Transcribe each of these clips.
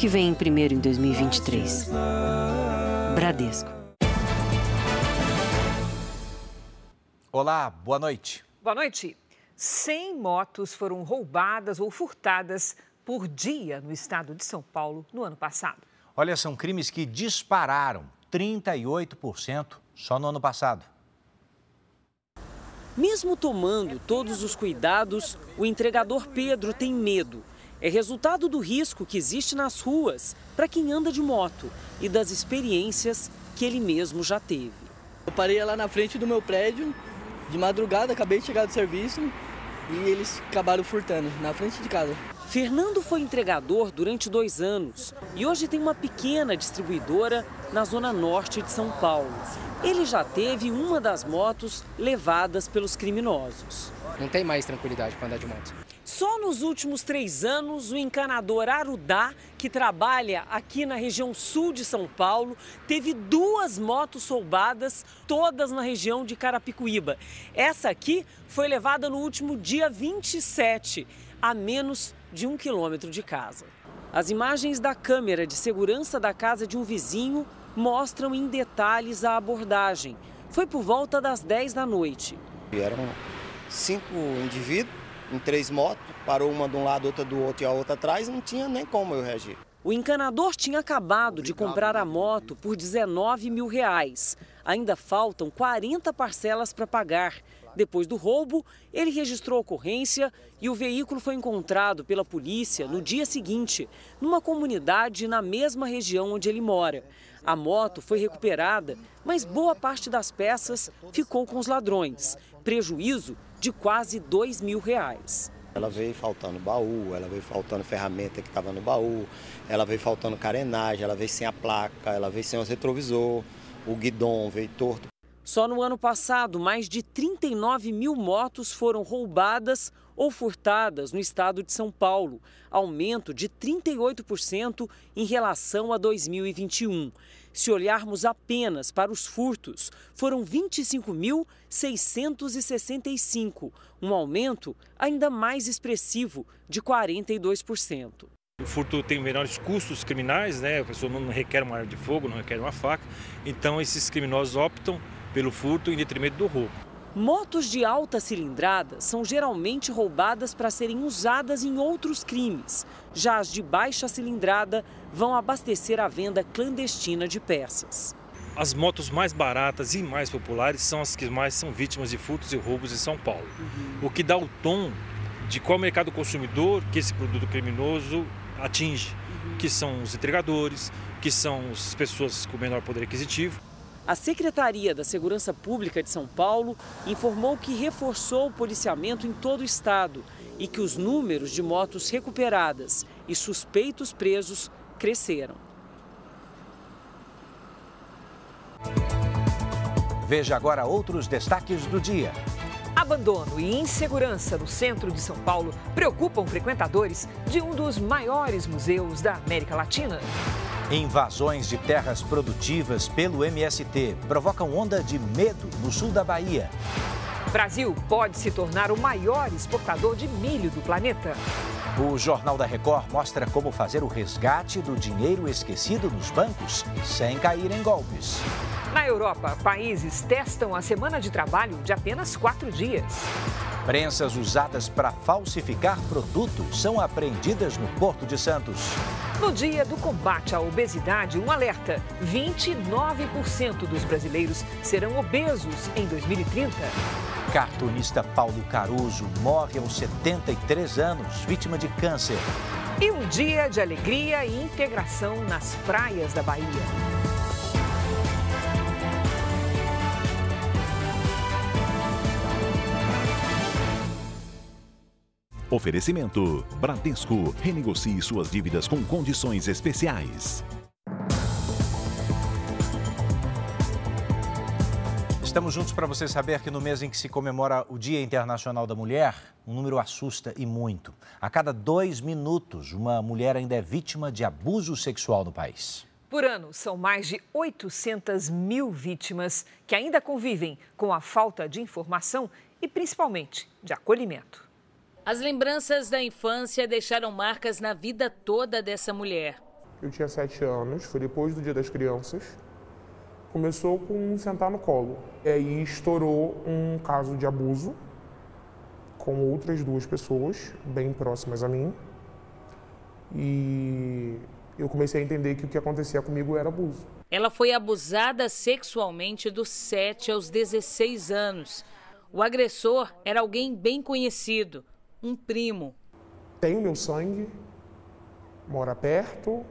que vem primeiro em 2023. Bradesco. Olá, boa noite. Boa noite. 100 motos foram roubadas ou furtadas por dia no estado de São Paulo no ano passado. Olha, são crimes que dispararam 38% só no ano passado. Mesmo tomando todos os cuidados, o entregador Pedro tem medo. É resultado do risco que existe nas ruas para quem anda de moto e das experiências que ele mesmo já teve. Eu parei lá na frente do meu prédio, de madrugada, acabei de chegar do serviço e eles acabaram furtando na frente de casa. Fernando foi entregador durante dois anos e hoje tem uma pequena distribuidora na zona norte de São Paulo. Ele já teve uma das motos levadas pelos criminosos. Não tem mais tranquilidade para andar de moto. Só nos últimos três anos, o encanador Arudá, que trabalha aqui na região sul de São Paulo, teve duas motos roubadas, todas na região de Carapicuíba. Essa aqui foi levada no último dia 27, a menos de um quilômetro de casa. As imagens da câmera de segurança da casa de um vizinho mostram em detalhes a abordagem. Foi por volta das 10 da noite. Eram cinco indivíduos em três motos, parou uma de um lado, outra do outro e a outra atrás, não tinha nem como eu reagir. O encanador tinha acabado de comprar a moto por 19 mil reais. Ainda faltam 40 parcelas para pagar. Depois do roubo, ele registrou a ocorrência e o veículo foi encontrado pela polícia no dia seguinte, numa comunidade na mesma região onde ele mora. A moto foi recuperada, mas boa parte das peças ficou com os ladrões. Prejuízo de quase dois mil reais. Ela veio faltando baú, ela veio faltando ferramenta que estava no baú, ela veio faltando carenagem, ela veio sem a placa, ela veio sem o retrovisor, o guidão veio torto. Só no ano passado, mais de 39 mil motos foram roubadas ou furtadas no estado de São Paulo, aumento de 38% em relação a 2021. Se olharmos apenas para os furtos, foram 25.665, um aumento ainda mais expressivo de 42%. O furto tem menores custos criminais, né? A pessoa não requer uma arma de fogo, não requer uma faca. Então esses criminosos optam pelo furto em detrimento do roubo. Motos de alta cilindrada são geralmente roubadas para serem usadas em outros crimes. Já as de baixa cilindrada vão abastecer a venda clandestina de peças. As motos mais baratas e mais populares são as que mais são vítimas de furtos e roubos em São Paulo. Uhum. O que dá o tom de qual mercado consumidor que esse produto criminoso atinge, uhum. que são os entregadores, que são as pessoas com menor poder aquisitivo. A Secretaria da Segurança Pública de São Paulo informou que reforçou o policiamento em todo o estado e que os números de motos recuperadas e suspeitos presos cresceram. Veja agora outros destaques do dia. Abandono e insegurança no centro de São Paulo preocupam frequentadores de um dos maiores museus da América Latina. Invasões de terras produtivas pelo MST provocam onda de medo no sul da Bahia. Brasil pode se tornar o maior exportador de milho do planeta. O Jornal da Record mostra como fazer o resgate do dinheiro esquecido nos bancos sem cair em golpes. Na Europa, países testam a semana de trabalho de apenas quatro dias. Prensas usadas para falsificar produtos são apreendidas no Porto de Santos. No dia do combate à obesidade, um alerta: 29% dos brasileiros serão obesos em 2030. Cartunista Paulo Caruso morre aos 73 anos, vítima de câncer. E um dia de alegria e integração nas praias da Bahia. Oferecimento: Bradesco. Renegocie suas dívidas com condições especiais. Estamos juntos para você saber que no mês em que se comemora o Dia Internacional da Mulher, um número assusta e muito. A cada dois minutos, uma mulher ainda é vítima de abuso sexual no país. Por ano, são mais de 800 mil vítimas que ainda convivem com a falta de informação e, principalmente, de acolhimento. As lembranças da infância deixaram marcas na vida toda dessa mulher. eu tinha sete anos, foi depois do Dia das Crianças. Começou com sentar no colo. E aí estourou um caso de abuso com outras duas pessoas bem próximas a mim. E eu comecei a entender que o que acontecia comigo era abuso. Ela foi abusada sexualmente dos 7 aos 16 anos. O agressor era alguém bem conhecido, um primo. Tem o meu sangue, mora perto,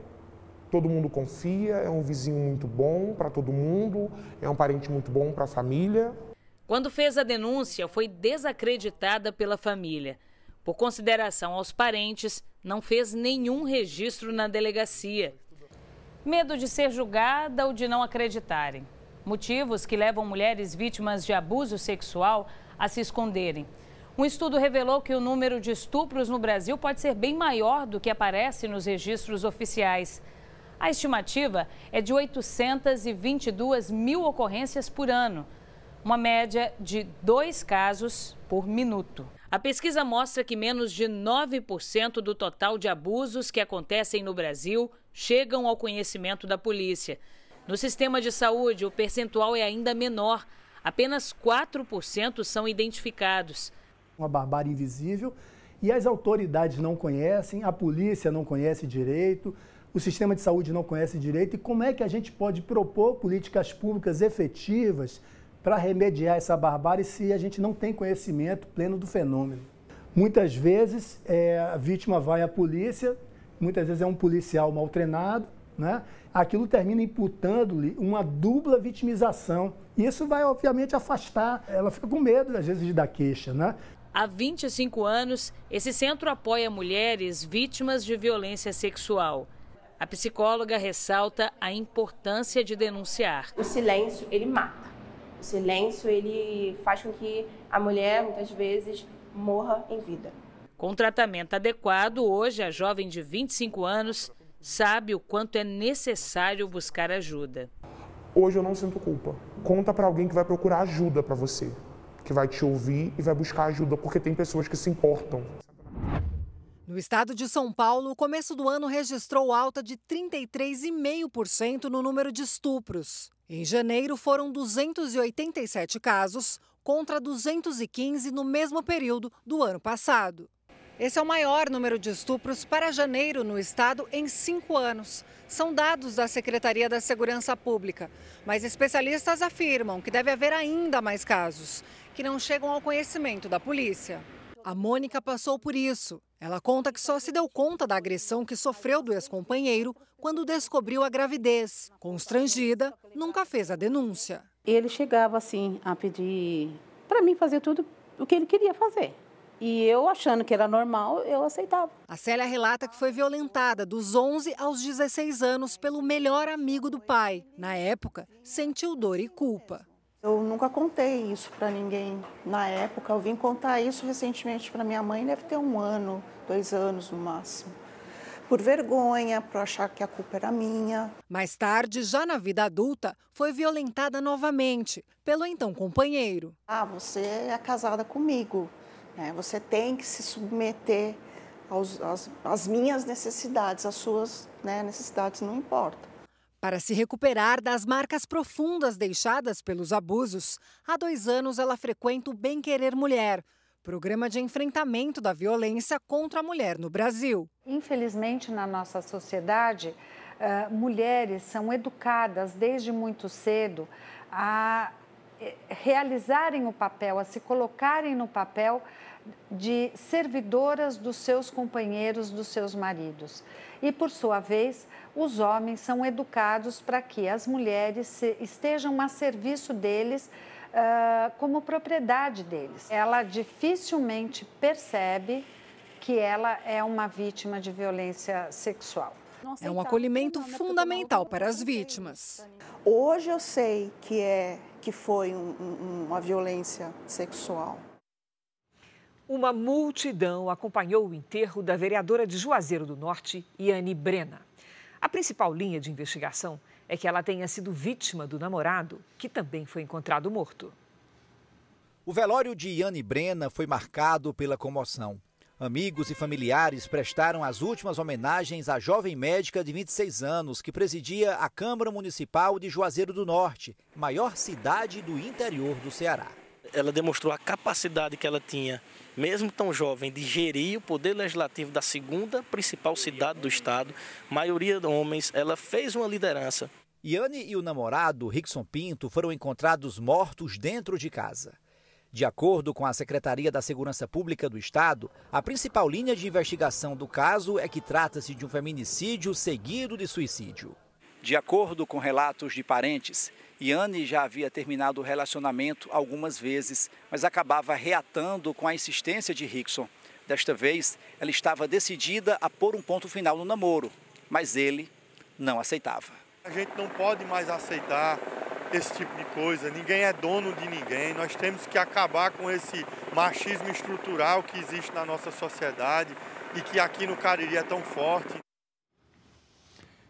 todo mundo confia, é um vizinho muito bom para todo mundo, é um parente muito bom para a família. Quando fez a denúncia, foi desacreditada pela família. Por consideração aos parentes, não fez nenhum registro na delegacia. Medo de ser julgada ou de não acreditarem. Motivos que levam mulheres vítimas de abuso sexual a se esconderem. Um estudo revelou que o número de estupros no Brasil pode ser bem maior do que aparece nos registros oficiais. A estimativa é de 822 mil ocorrências por ano, uma média de dois casos por minuto. A pesquisa mostra que menos de 9% do total de abusos que acontecem no Brasil chegam ao conhecimento da polícia. No sistema de saúde, o percentual é ainda menor. Apenas 4% são identificados. Uma barbárie invisível e as autoridades não conhecem, a polícia não conhece direito, o sistema de saúde não conhece direito. E como é que a gente pode propor políticas públicas efetivas para remediar essa barbárie se a gente não tem conhecimento pleno do fenômeno. Muitas vezes é, a vítima vai à polícia, muitas vezes é um policial mal treinado, né? aquilo termina imputando-lhe uma dupla vitimização. Isso vai, obviamente, afastar, ela fica com medo, às vezes, de dar queixa. Né? Há 25 anos, esse centro apoia mulheres vítimas de violência sexual. A psicóloga ressalta a importância de denunciar. O silêncio, ele mata. O silêncio ele faz com que a mulher muitas vezes morra em vida. Com tratamento adequado, hoje a jovem de 25 anos sabe o quanto é necessário buscar ajuda. Hoje eu não sinto culpa. Conta para alguém que vai procurar ajuda para você, que vai te ouvir e vai buscar ajuda, porque tem pessoas que se importam. No estado de São Paulo, o começo do ano registrou alta de 33,5% no número de estupros. Em janeiro, foram 287 casos, contra 215 no mesmo período do ano passado. Esse é o maior número de estupros para janeiro no estado em cinco anos. São dados da Secretaria da Segurança Pública. Mas especialistas afirmam que deve haver ainda mais casos, que não chegam ao conhecimento da polícia. A Mônica passou por isso. Ela conta que só se deu conta da agressão que sofreu do ex-companheiro quando descobriu a gravidez. Constrangida, nunca fez a denúncia. Ele chegava assim a pedir para mim fazer tudo o que ele queria fazer. E eu, achando que era normal, eu aceitava. A Célia relata que foi violentada dos 11 aos 16 anos pelo melhor amigo do pai. Na época, sentiu dor e culpa. Eu nunca contei isso para ninguém na época. Eu vim contar isso recentemente para minha mãe, deve ter um ano, dois anos no máximo. Por vergonha, por achar que a culpa era minha. Mais tarde, já na vida adulta, foi violentada novamente pelo então companheiro. Ah, você é casada comigo, né? Você tem que se submeter aos, às, às minhas necessidades, as suas né, necessidades não importam. Para se recuperar das marcas profundas deixadas pelos abusos, há dois anos ela frequenta o Bem Querer Mulher, programa de enfrentamento da violência contra a mulher no Brasil. Infelizmente, na nossa sociedade, uh, mulheres são educadas desde muito cedo a eh, realizarem o papel, a se colocarem no papel de servidoras dos seus companheiros, dos seus maridos. E, por sua vez, os homens são educados para que as mulheres estejam a serviço deles uh, como propriedade deles. Ela dificilmente percebe que ela é uma vítima de violência sexual. É um acolhimento fundamental para as vítimas. Hoje eu sei que é que foi um, um, uma violência sexual. Uma multidão acompanhou o enterro da vereadora de Juazeiro do Norte, Iane Brena. A principal linha de investigação é que ela tenha sido vítima do namorado, que também foi encontrado morto. O velório de Iane Brena foi marcado pela comoção. Amigos e familiares prestaram as últimas homenagens à jovem médica de 26 anos que presidia a Câmara Municipal de Juazeiro do Norte, maior cidade do interior do Ceará. Ela demonstrou a capacidade que ela tinha, mesmo tão jovem, de gerir o poder legislativo da segunda principal cidade do estado, maioria de homens. Ela fez uma liderança. Yane e o namorado, Rickson Pinto, foram encontrados mortos dentro de casa. De acordo com a Secretaria da Segurança Pública do Estado, a principal linha de investigação do caso é que trata-se de um feminicídio seguido de suicídio. De acordo com relatos de parentes, Yane já havia terminado o relacionamento algumas vezes, mas acabava reatando com a insistência de Rickson. Desta vez, ela estava decidida a pôr um ponto final no namoro, mas ele não aceitava. A gente não pode mais aceitar esse tipo de coisa. Ninguém é dono de ninguém. Nós temos que acabar com esse machismo estrutural que existe na nossa sociedade e que aqui no Cariri é tão forte.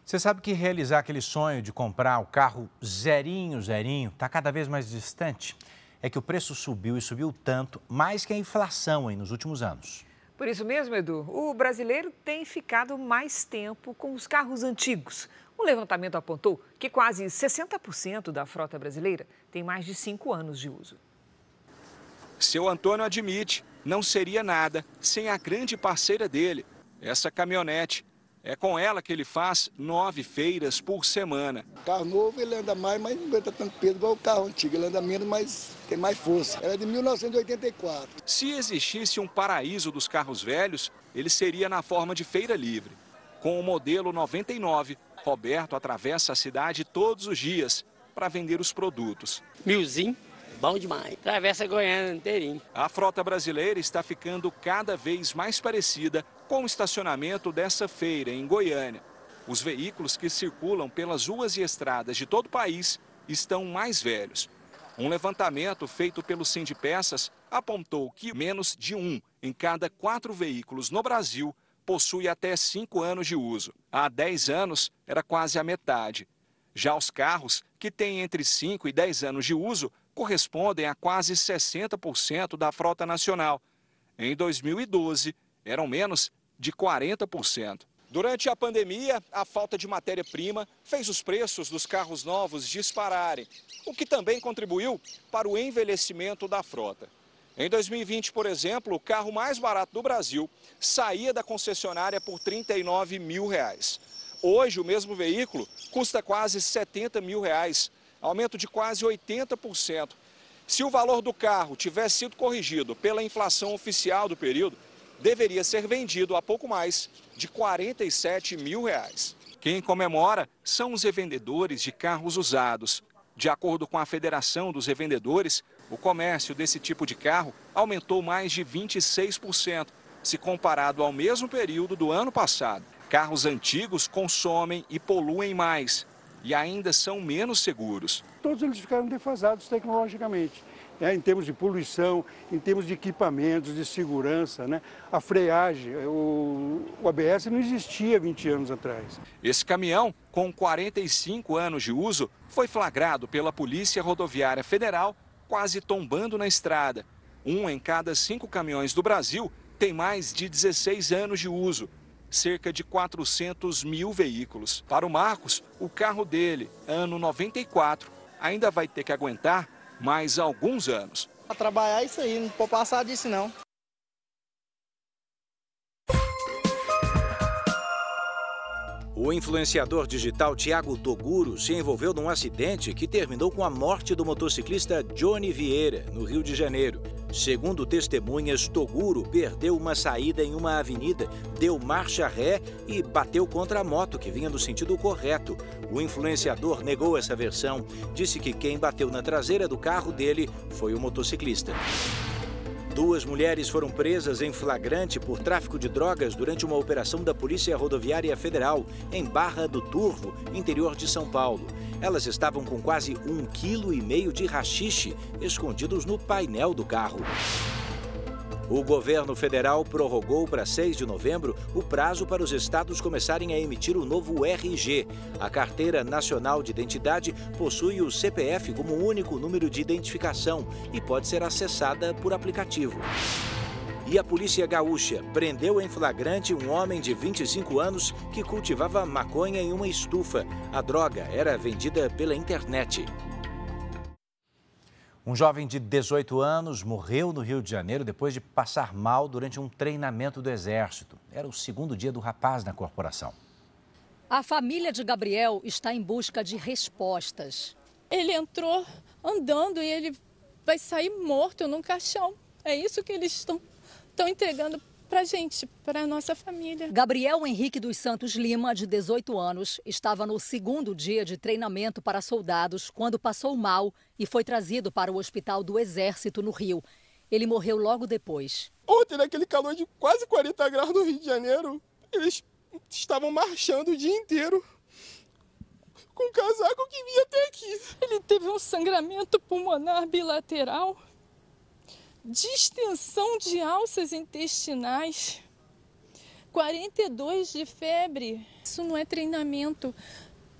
Você sabe que realizar aquele sonho de comprar o carro zerinho, zerinho, está cada vez mais distante? É que o preço subiu e subiu tanto, mais que a inflação hein, nos últimos anos. Por isso mesmo, Edu, o brasileiro tem ficado mais tempo com os carros antigos. Um levantamento apontou que quase 60% da frota brasileira tem mais de cinco anos de uso. Seu Antônio admite, não seria nada sem a grande parceira dele, essa caminhonete. É com ela que ele faz nove feiras por semana. O carro novo ele anda mais, mas não aguenta tanto peso igual o carro antigo. Ele anda menos, mas tem mais força. Ela é de 1984. Se existisse um paraíso dos carros velhos, ele seria na forma de feira livre. Com o modelo 99, Roberto atravessa a cidade todos os dias para vender os produtos. Milzinho, bom demais. Atravessa Goiânia inteirinho. A frota brasileira está ficando cada vez mais parecida com o estacionamento dessa feira em Goiânia. Os veículos que circulam pelas ruas e estradas de todo o país estão mais velhos. Um levantamento feito pelo Sindpeças apontou que menos de um em cada quatro veículos no Brasil possui até 5 anos de uso. Há 10 anos era quase a metade. Já os carros, que têm entre 5 e 10 anos de uso, correspondem a quase 60% da frota nacional. Em 2012, eram menos de 40%. Durante a pandemia, a falta de matéria-prima fez os preços dos carros novos dispararem, o que também contribuiu para o envelhecimento da frota. Em 2020, por exemplo, o carro mais barato do Brasil saía da concessionária por 39 mil reais. Hoje, o mesmo veículo custa quase 70 mil reais, aumento de quase 80%. Se o valor do carro tivesse sido corrigido pela inflação oficial do período, deveria ser vendido a pouco mais de 47 mil reais. Quem comemora são os revendedores de carros usados. De acordo com a Federação dos Revendedores, o comércio desse tipo de carro aumentou mais de 26%, se comparado ao mesmo período do ano passado. Carros antigos consomem e poluem mais e ainda são menos seguros. Todos eles ficaram defasados tecnologicamente. É, em termos de poluição, em termos de equipamentos, de segurança, né? a freagem, o, o ABS não existia 20 anos atrás. Esse caminhão, com 45 anos de uso, foi flagrado pela Polícia Rodoviária Federal quase tombando na estrada. Um em cada cinco caminhões do Brasil tem mais de 16 anos de uso, cerca de 400 mil veículos. Para o Marcos, o carro dele, ano 94, ainda vai ter que aguentar mais alguns anos. Para trabalhar é isso aí, não pode passar disso não. O influenciador digital Tiago Toguro se envolveu num acidente que terminou com a morte do motociclista Johnny Vieira, no Rio de Janeiro. Segundo testemunhas, Toguro perdeu uma saída em uma avenida, deu marcha ré e bateu contra a moto que vinha no sentido correto. O influenciador negou essa versão, disse que quem bateu na traseira do carro dele foi o motociclista. Duas mulheres foram presas em flagrante por tráfico de drogas durante uma operação da Polícia Rodoviária Federal em Barra do Turvo, interior de São Paulo. Elas estavam com quase um quilo e meio de rachixe escondidos no painel do carro. O governo federal prorrogou para 6 de novembro o prazo para os estados começarem a emitir o novo RG. A Carteira Nacional de Identidade possui o CPF como único número de identificação e pode ser acessada por aplicativo. E a polícia gaúcha prendeu em flagrante um homem de 25 anos que cultivava maconha em uma estufa. A droga era vendida pela internet. Um jovem de 18 anos morreu no Rio de Janeiro depois de passar mal durante um treinamento do Exército. Era o segundo dia do rapaz na corporação. A família de Gabriel está em busca de respostas. Ele entrou andando e ele vai sair morto num caixão. É isso que eles estão, estão entregando para gente, para a nossa família. Gabriel Henrique dos Santos Lima, de 18 anos, estava no segundo dia de treinamento para soldados quando passou mal e foi trazido para o Hospital do Exército no Rio. Ele morreu logo depois. Ontem, naquele calor de quase 40 graus no Rio de Janeiro, eles estavam marchando o dia inteiro com o casaco que vinha até aqui. Ele teve um sangramento pulmonar bilateral distensão de alças intestinais, 42 de febre. Isso não é treinamento,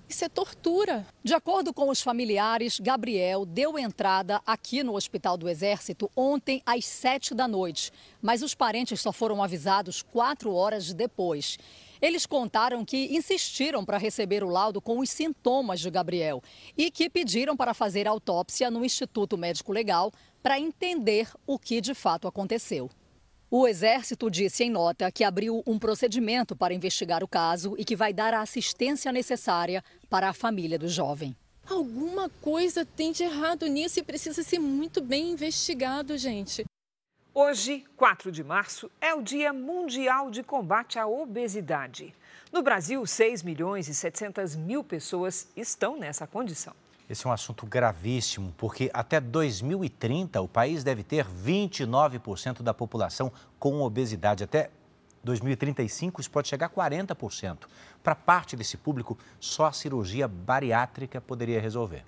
isso é tortura. De acordo com os familiares, Gabriel deu entrada aqui no Hospital do Exército ontem às sete da noite, mas os parentes só foram avisados quatro horas depois. Eles contaram que insistiram para receber o laudo com os sintomas de Gabriel e que pediram para fazer autópsia no Instituto Médico Legal para entender o que de fato aconteceu. O Exército disse em nota que abriu um procedimento para investigar o caso e que vai dar a assistência necessária para a família do jovem. Alguma coisa tem de errado nisso e precisa ser muito bem investigado, gente. Hoje, 4 de março, é o Dia Mundial de Combate à Obesidade. No Brasil, 6 milhões e 700 mil pessoas estão nessa condição. Esse é um assunto gravíssimo, porque até 2030 o país deve ter 29% da população com obesidade. Até 2035 isso pode chegar a 40%. Para parte desse público, só a cirurgia bariátrica poderia resolver.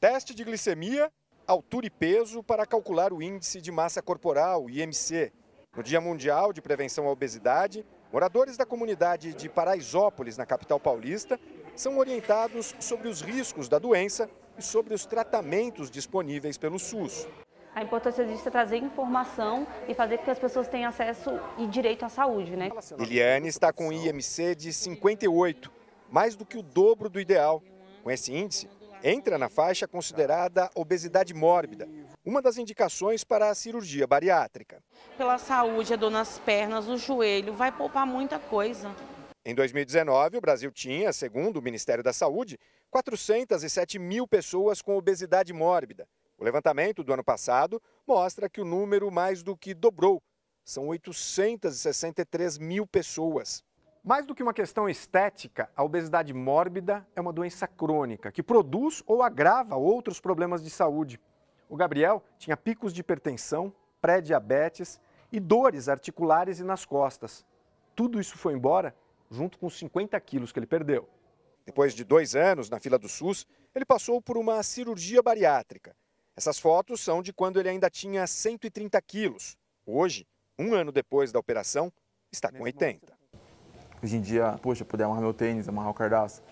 Teste de glicemia, altura e peso para calcular o índice de massa corporal, IMC. No Dia Mundial de Prevenção à Obesidade, moradores da comunidade de Paraisópolis, na capital paulista, são orientados sobre os riscos da doença e sobre os tratamentos disponíveis pelo SUS. A importância disso é trazer informação e fazer com que as pessoas tenham acesso e direito à saúde, né? Eliane está com IMC de 58, mais do que o dobro do ideal. Com esse índice, entra na faixa considerada obesidade mórbida, uma das indicações para a cirurgia bariátrica. Pela saúde, a dor nas pernas, o joelho, vai poupar muita coisa. Em 2019, o Brasil tinha, segundo o Ministério da Saúde, 407 mil pessoas com obesidade mórbida. O levantamento do ano passado mostra que o número mais do que dobrou. São 863 mil pessoas. Mais do que uma questão estética, a obesidade mórbida é uma doença crônica que produz ou agrava outros problemas de saúde. O Gabriel tinha picos de hipertensão, pré-diabetes e dores articulares e nas costas. Tudo isso foi embora junto com os 50 quilos que ele perdeu. Depois de dois anos na fila do SUS, ele passou por uma cirurgia bariátrica. Essas fotos são de quando ele ainda tinha 130 quilos. Hoje, um ano depois da operação, está com 80. Hoje em dia, poxa, poder amarrar meu tênis, amarrar o cardaço,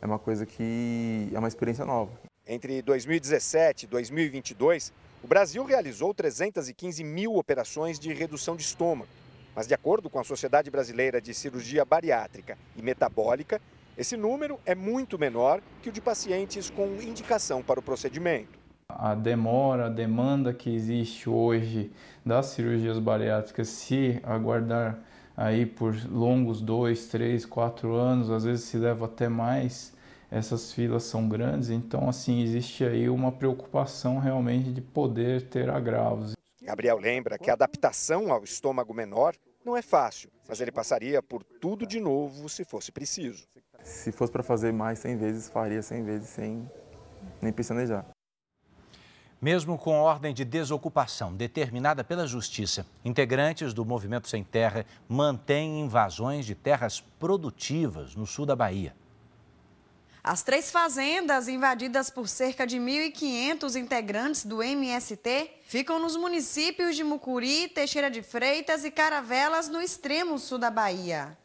é uma coisa que é uma experiência nova. Entre 2017 e 2022, o Brasil realizou 315 mil operações de redução de estômago. Mas, de acordo com a Sociedade Brasileira de Cirurgia Bariátrica e Metabólica, esse número é muito menor que o de pacientes com indicação para o procedimento. A demora, a demanda que existe hoje das cirurgias bariátricas, se aguardar aí por longos dois, três, quatro anos, às vezes se leva até mais, essas filas são grandes, então assim existe aí uma preocupação realmente de poder ter agravos. Gabriel lembra que a adaptação ao estômago menor não é fácil, mas ele passaria por tudo de novo se fosse preciso. Se fosse para fazer mais 100 vezes, faria 100 vezes sem nem pestanejar. Mesmo com ordem de desocupação determinada pela Justiça, integrantes do Movimento Sem Terra mantêm invasões de terras produtivas no sul da Bahia. As três fazendas, invadidas por cerca de 1.500 integrantes do MST, ficam nos municípios de Mucuri, Teixeira de Freitas e Caravelas, no extremo sul da Bahia.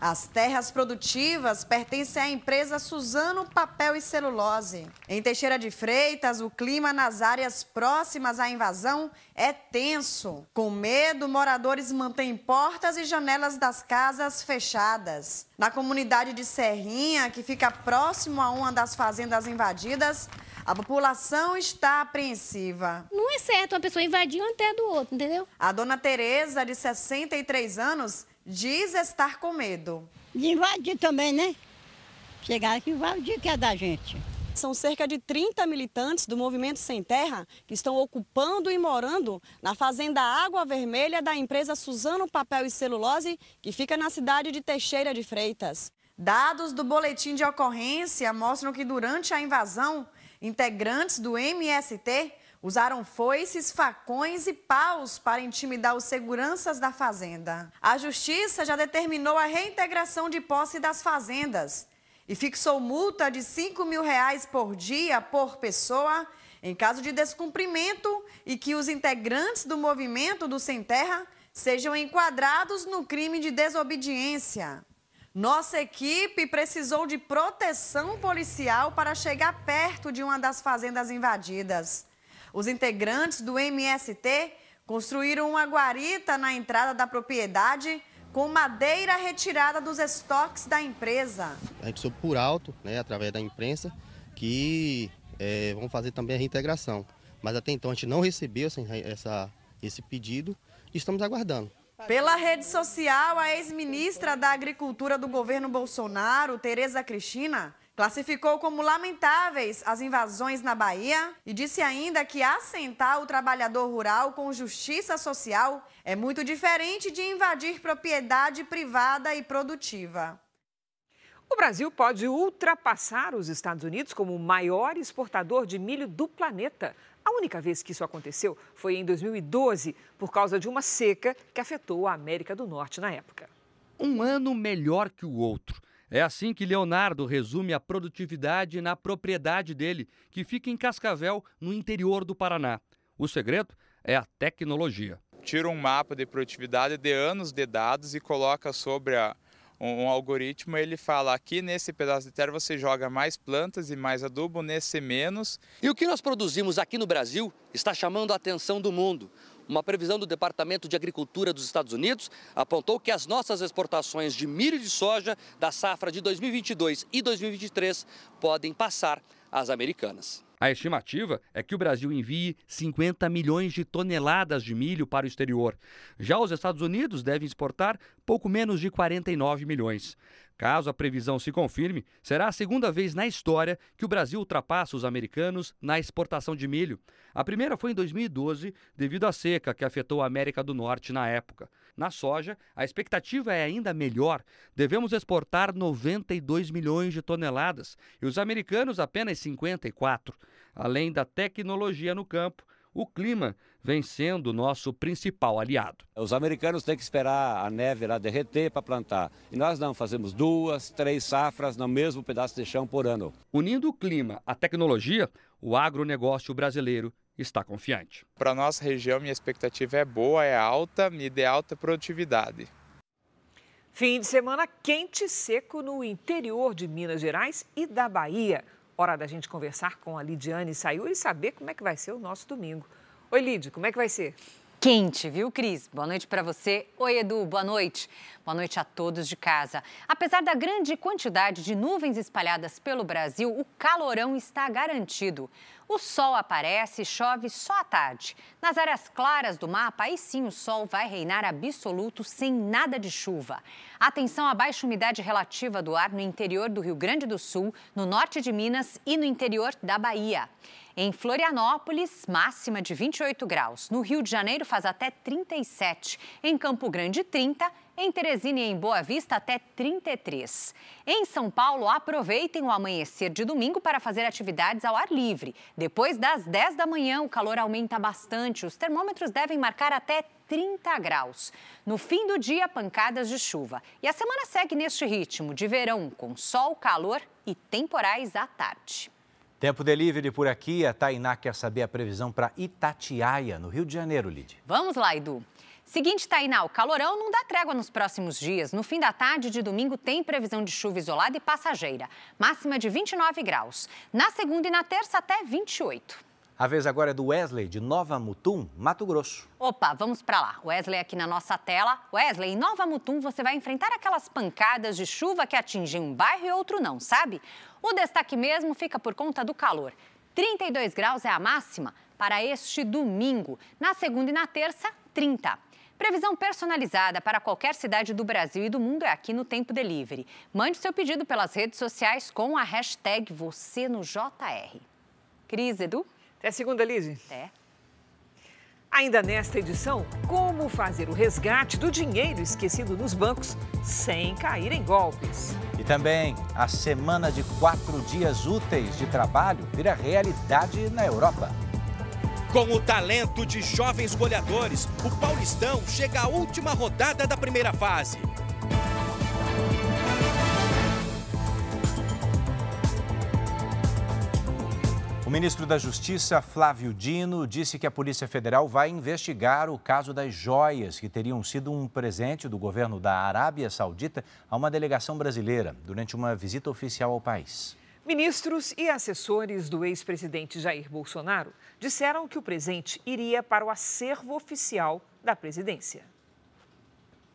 As terras produtivas pertencem à empresa Suzano Papel e Celulose. Em Teixeira de Freitas, o clima nas áreas próximas à invasão é tenso. Com medo, moradores mantêm portas e janelas das casas fechadas. Na comunidade de Serrinha, que fica próximo a uma das fazendas invadidas, a população está apreensiva. Não é certo uma pessoa invadir um terra do outro, entendeu? A dona Tereza, de 63 anos, diz estar com medo. De invadir também, né? Chegar aqui, invadir que é da gente. São cerca de 30 militantes do Movimento Sem Terra que estão ocupando e morando na fazenda Água Vermelha da empresa Suzano Papel e Celulose, que fica na cidade de Teixeira de Freitas. Dados do boletim de ocorrência mostram que durante a invasão, Integrantes do MST usaram foices, facões e paus para intimidar os seguranças da fazenda. A justiça já determinou a reintegração de posse das fazendas e fixou multa de 5 mil reais por dia por pessoa em caso de descumprimento e que os integrantes do movimento do Sem Terra sejam enquadrados no crime de desobediência. Nossa equipe precisou de proteção policial para chegar perto de uma das fazendas invadidas. Os integrantes do MST construíram uma guarita na entrada da propriedade com madeira retirada dos estoques da empresa. A gente soube por alto, né, através da imprensa, que é, vão fazer também a reintegração. Mas até então a gente não recebeu essa, essa, esse pedido e estamos aguardando. Pela rede social, a ex-ministra da Agricultura do governo Bolsonaro, Tereza Cristina, classificou como lamentáveis as invasões na Bahia e disse ainda que assentar o trabalhador rural com justiça social é muito diferente de invadir propriedade privada e produtiva. O Brasil pode ultrapassar os Estados Unidos como o maior exportador de milho do planeta. A única vez que isso aconteceu foi em 2012, por causa de uma seca que afetou a América do Norte na época. Um ano melhor que o outro. É assim que Leonardo resume a produtividade na propriedade dele, que fica em Cascavel, no interior do Paraná. O segredo é a tecnologia. Tira um mapa de produtividade de anos de dados e coloca sobre a, um, um, algoritmo, ele fala aqui nesse pedaço de terra você joga mais plantas e mais adubo, nesse menos. E o que nós produzimos aqui no Brasil está chamando a atenção do mundo. Uma previsão do Departamento de Agricultura dos Estados Unidos apontou que as nossas exportações de milho e de soja da safra de 2022 e 2023 podem passar às americanas. A estimativa é que o Brasil envie 50 milhões de toneladas de milho para o exterior. Já os Estados Unidos devem exportar pouco menos de 49 milhões. Caso a previsão se confirme, será a segunda vez na história que o Brasil ultrapassa os americanos na exportação de milho. A primeira foi em 2012, devido à seca que afetou a América do Norte na época. Na soja, a expectativa é ainda melhor. Devemos exportar 92 milhões de toneladas e os americanos apenas 54. Além da tecnologia no campo, o clima vem sendo o nosso principal aliado. Os americanos têm que esperar a neve lá derreter para plantar. E nós não, fazemos duas, três safras no mesmo pedaço de chão por ano. Unindo o clima à tecnologia, o agronegócio brasileiro está confiante. Para a nossa região, minha expectativa é boa, é alta e de alta produtividade. Fim de semana quente e seco no interior de Minas Gerais e da Bahia. Hora da gente conversar com a Lidiane Sayuri e saber como é que vai ser o nosso domingo. Oi, Lid, como é que vai ser? Quente, viu, Cris? Boa noite para você. Oi, Edu, boa noite. Boa noite a todos de casa. Apesar da grande quantidade de nuvens espalhadas pelo Brasil, o calorão está garantido. O sol aparece e chove só à tarde. Nas áreas claras do mapa, aí sim o sol vai reinar absoluto sem nada de chuva. Atenção à baixa umidade relativa do ar no interior do Rio Grande do Sul, no norte de Minas e no interior da Bahia. Em Florianópolis, máxima de 28 graus. No Rio de Janeiro, faz até 37. Em Campo Grande, 30 em Teresina e em Boa Vista, até 33. Em São Paulo, aproveitem o amanhecer de domingo para fazer atividades ao ar livre. Depois das 10 da manhã, o calor aumenta bastante. Os termômetros devem marcar até 30 graus. No fim do dia, pancadas de chuva. E a semana segue neste ritmo de verão, com sol, calor e temporais à tarde. Tempo delivery por aqui. A Tainá quer saber a previsão para Itatiaia, no Rio de Janeiro, Lid. Vamos lá, Edu. Seguinte, Tainá, o calorão não dá trégua nos próximos dias. No fim da tarde de domingo tem previsão de chuva isolada e passageira. Máxima de 29 graus. Na segunda e na terça, até 28. A vez agora é do Wesley, de Nova Mutum, Mato Grosso. Opa, vamos para lá. Wesley aqui na nossa tela. Wesley, em Nova Mutum você vai enfrentar aquelas pancadas de chuva que atingem um bairro e outro não, sabe? O destaque mesmo fica por conta do calor. 32 graus é a máxima para este domingo. Na segunda e na terça, 30. Previsão personalizada para qualquer cidade do Brasil e do mundo é aqui no Tempo Delivery. Mande seu pedido pelas redes sociais com a hashtag você no JR. Cris, Edu? Até segunda, Lise. Até. Ainda nesta edição, como fazer o resgate do dinheiro esquecido nos bancos sem cair em golpes. E também a semana de quatro dias úteis de trabalho vira realidade na Europa. Com o talento de jovens goleadores, o Paulistão chega à última rodada da primeira fase. O ministro da Justiça, Flávio Dino, disse que a Polícia Federal vai investigar o caso das joias que teriam sido um presente do governo da Arábia Saudita a uma delegação brasileira durante uma visita oficial ao país. Ministros e assessores do ex-presidente Jair Bolsonaro disseram que o presente iria para o acervo oficial da presidência.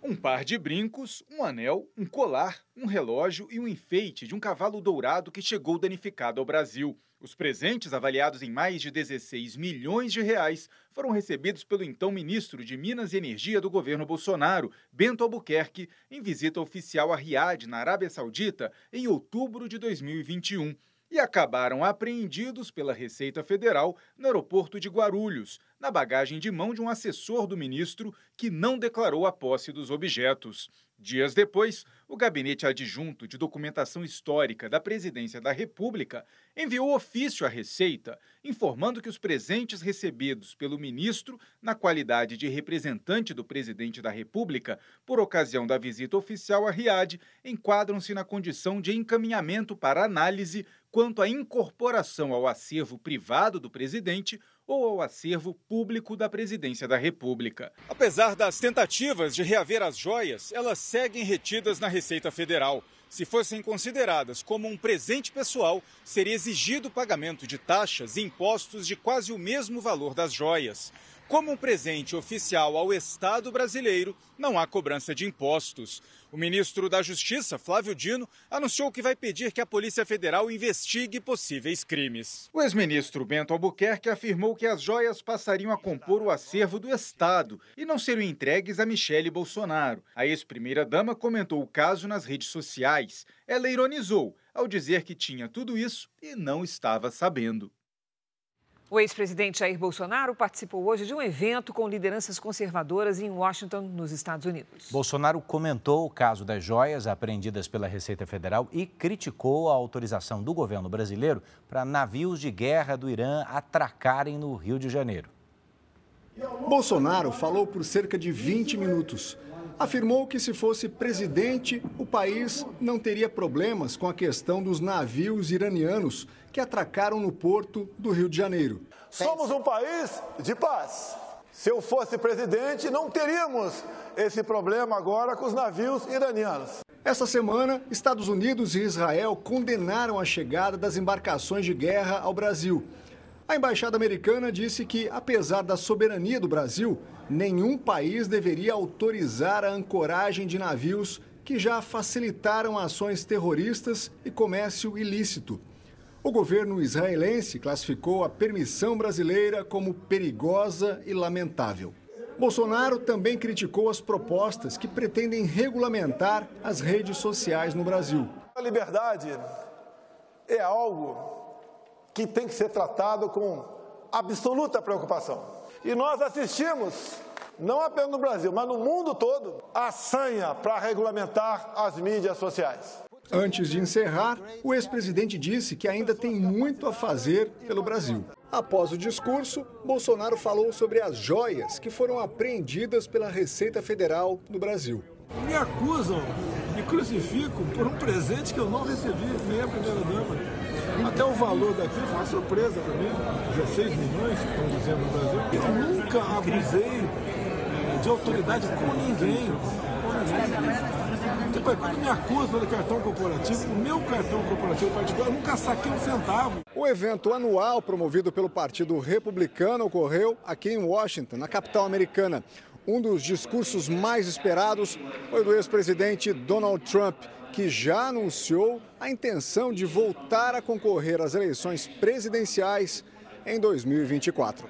Um par de brincos, um anel, um colar, um relógio e um enfeite de um cavalo dourado que chegou danificado ao Brasil. Os presentes, avaliados em mais de 16 milhões de reais, foram recebidos pelo então ministro de Minas e Energia do governo Bolsonaro, Bento Albuquerque, em visita oficial a Riad, na Arábia Saudita, em outubro de 2021, e acabaram apreendidos pela Receita Federal no aeroporto de Guarulhos, na bagagem de mão de um assessor do ministro que não declarou a posse dos objetos. Dias depois, o Gabinete Adjunto de Documentação Histórica da Presidência da República enviou ofício à Receita informando que os presentes recebidos pelo ministro, na qualidade de representante do presidente da República, por ocasião da visita oficial a Riad, enquadram-se na condição de encaminhamento para análise quanto à incorporação ao acervo privado do presidente ou ao acervo público da Presidência da República. Apesar das tentativas de reaver as joias, elas seguem retidas na Receita Federal. Se fossem consideradas como um presente pessoal, seria exigido o pagamento de taxas e impostos de quase o mesmo valor das joias. Como um presente oficial ao Estado brasileiro, não há cobrança de impostos. O ministro da Justiça, Flávio Dino, anunciou que vai pedir que a Polícia Federal investigue possíveis crimes. O ex-ministro Bento Albuquerque afirmou que as joias passariam a compor o acervo do Estado e não seriam entregues a Michele Bolsonaro. A ex-primeira-dama comentou o caso nas redes sociais. Ela ironizou ao dizer que tinha tudo isso e não estava sabendo. O ex-presidente Jair Bolsonaro participou hoje de um evento com lideranças conservadoras em Washington, nos Estados Unidos. Bolsonaro comentou o caso das joias apreendidas pela Receita Federal e criticou a autorização do governo brasileiro para navios de guerra do Irã atracarem no Rio de Janeiro. Bolsonaro falou por cerca de 20 minutos. Afirmou que, se fosse presidente, o país não teria problemas com a questão dos navios iranianos que atracaram no porto do Rio de Janeiro. Somos um país de paz. Se eu fosse presidente, não teríamos esse problema agora com os navios iranianos. Essa semana, Estados Unidos e Israel condenaram a chegada das embarcações de guerra ao Brasil. A embaixada americana disse que, apesar da soberania do Brasil, nenhum país deveria autorizar a ancoragem de navios que já facilitaram ações terroristas e comércio ilícito. O governo israelense classificou a permissão brasileira como perigosa e lamentável. Bolsonaro também criticou as propostas que pretendem regulamentar as redes sociais no Brasil. A liberdade é algo que tem que ser tratado com absoluta preocupação. E nós assistimos, não apenas no Brasil, mas no mundo todo, a sanha para regulamentar as mídias sociais. Antes de encerrar, o ex-presidente disse que ainda tem muito a fazer pelo Brasil. Após o discurso, Bolsonaro falou sobre as joias que foram apreendidas pela Receita Federal no Brasil. Me acusam, me crucificam por um presente que eu não recebi, nem a primeira-dama. Até o valor daquilo foi uma surpresa para mim, 16 milhões, estão dizendo no Brasil. Eu nunca abusei de autoridade com ninguém. Com ninguém. Tipo, quando me acusam de cartão corporativo, o meu cartão corporativo particular, eu nunca saquei um centavo. O evento anual promovido pelo Partido Republicano ocorreu aqui em Washington, na capital americana. Um dos discursos mais esperados foi do ex-presidente Donald Trump, que já anunciou a intenção de voltar a concorrer às eleições presidenciais em 2024.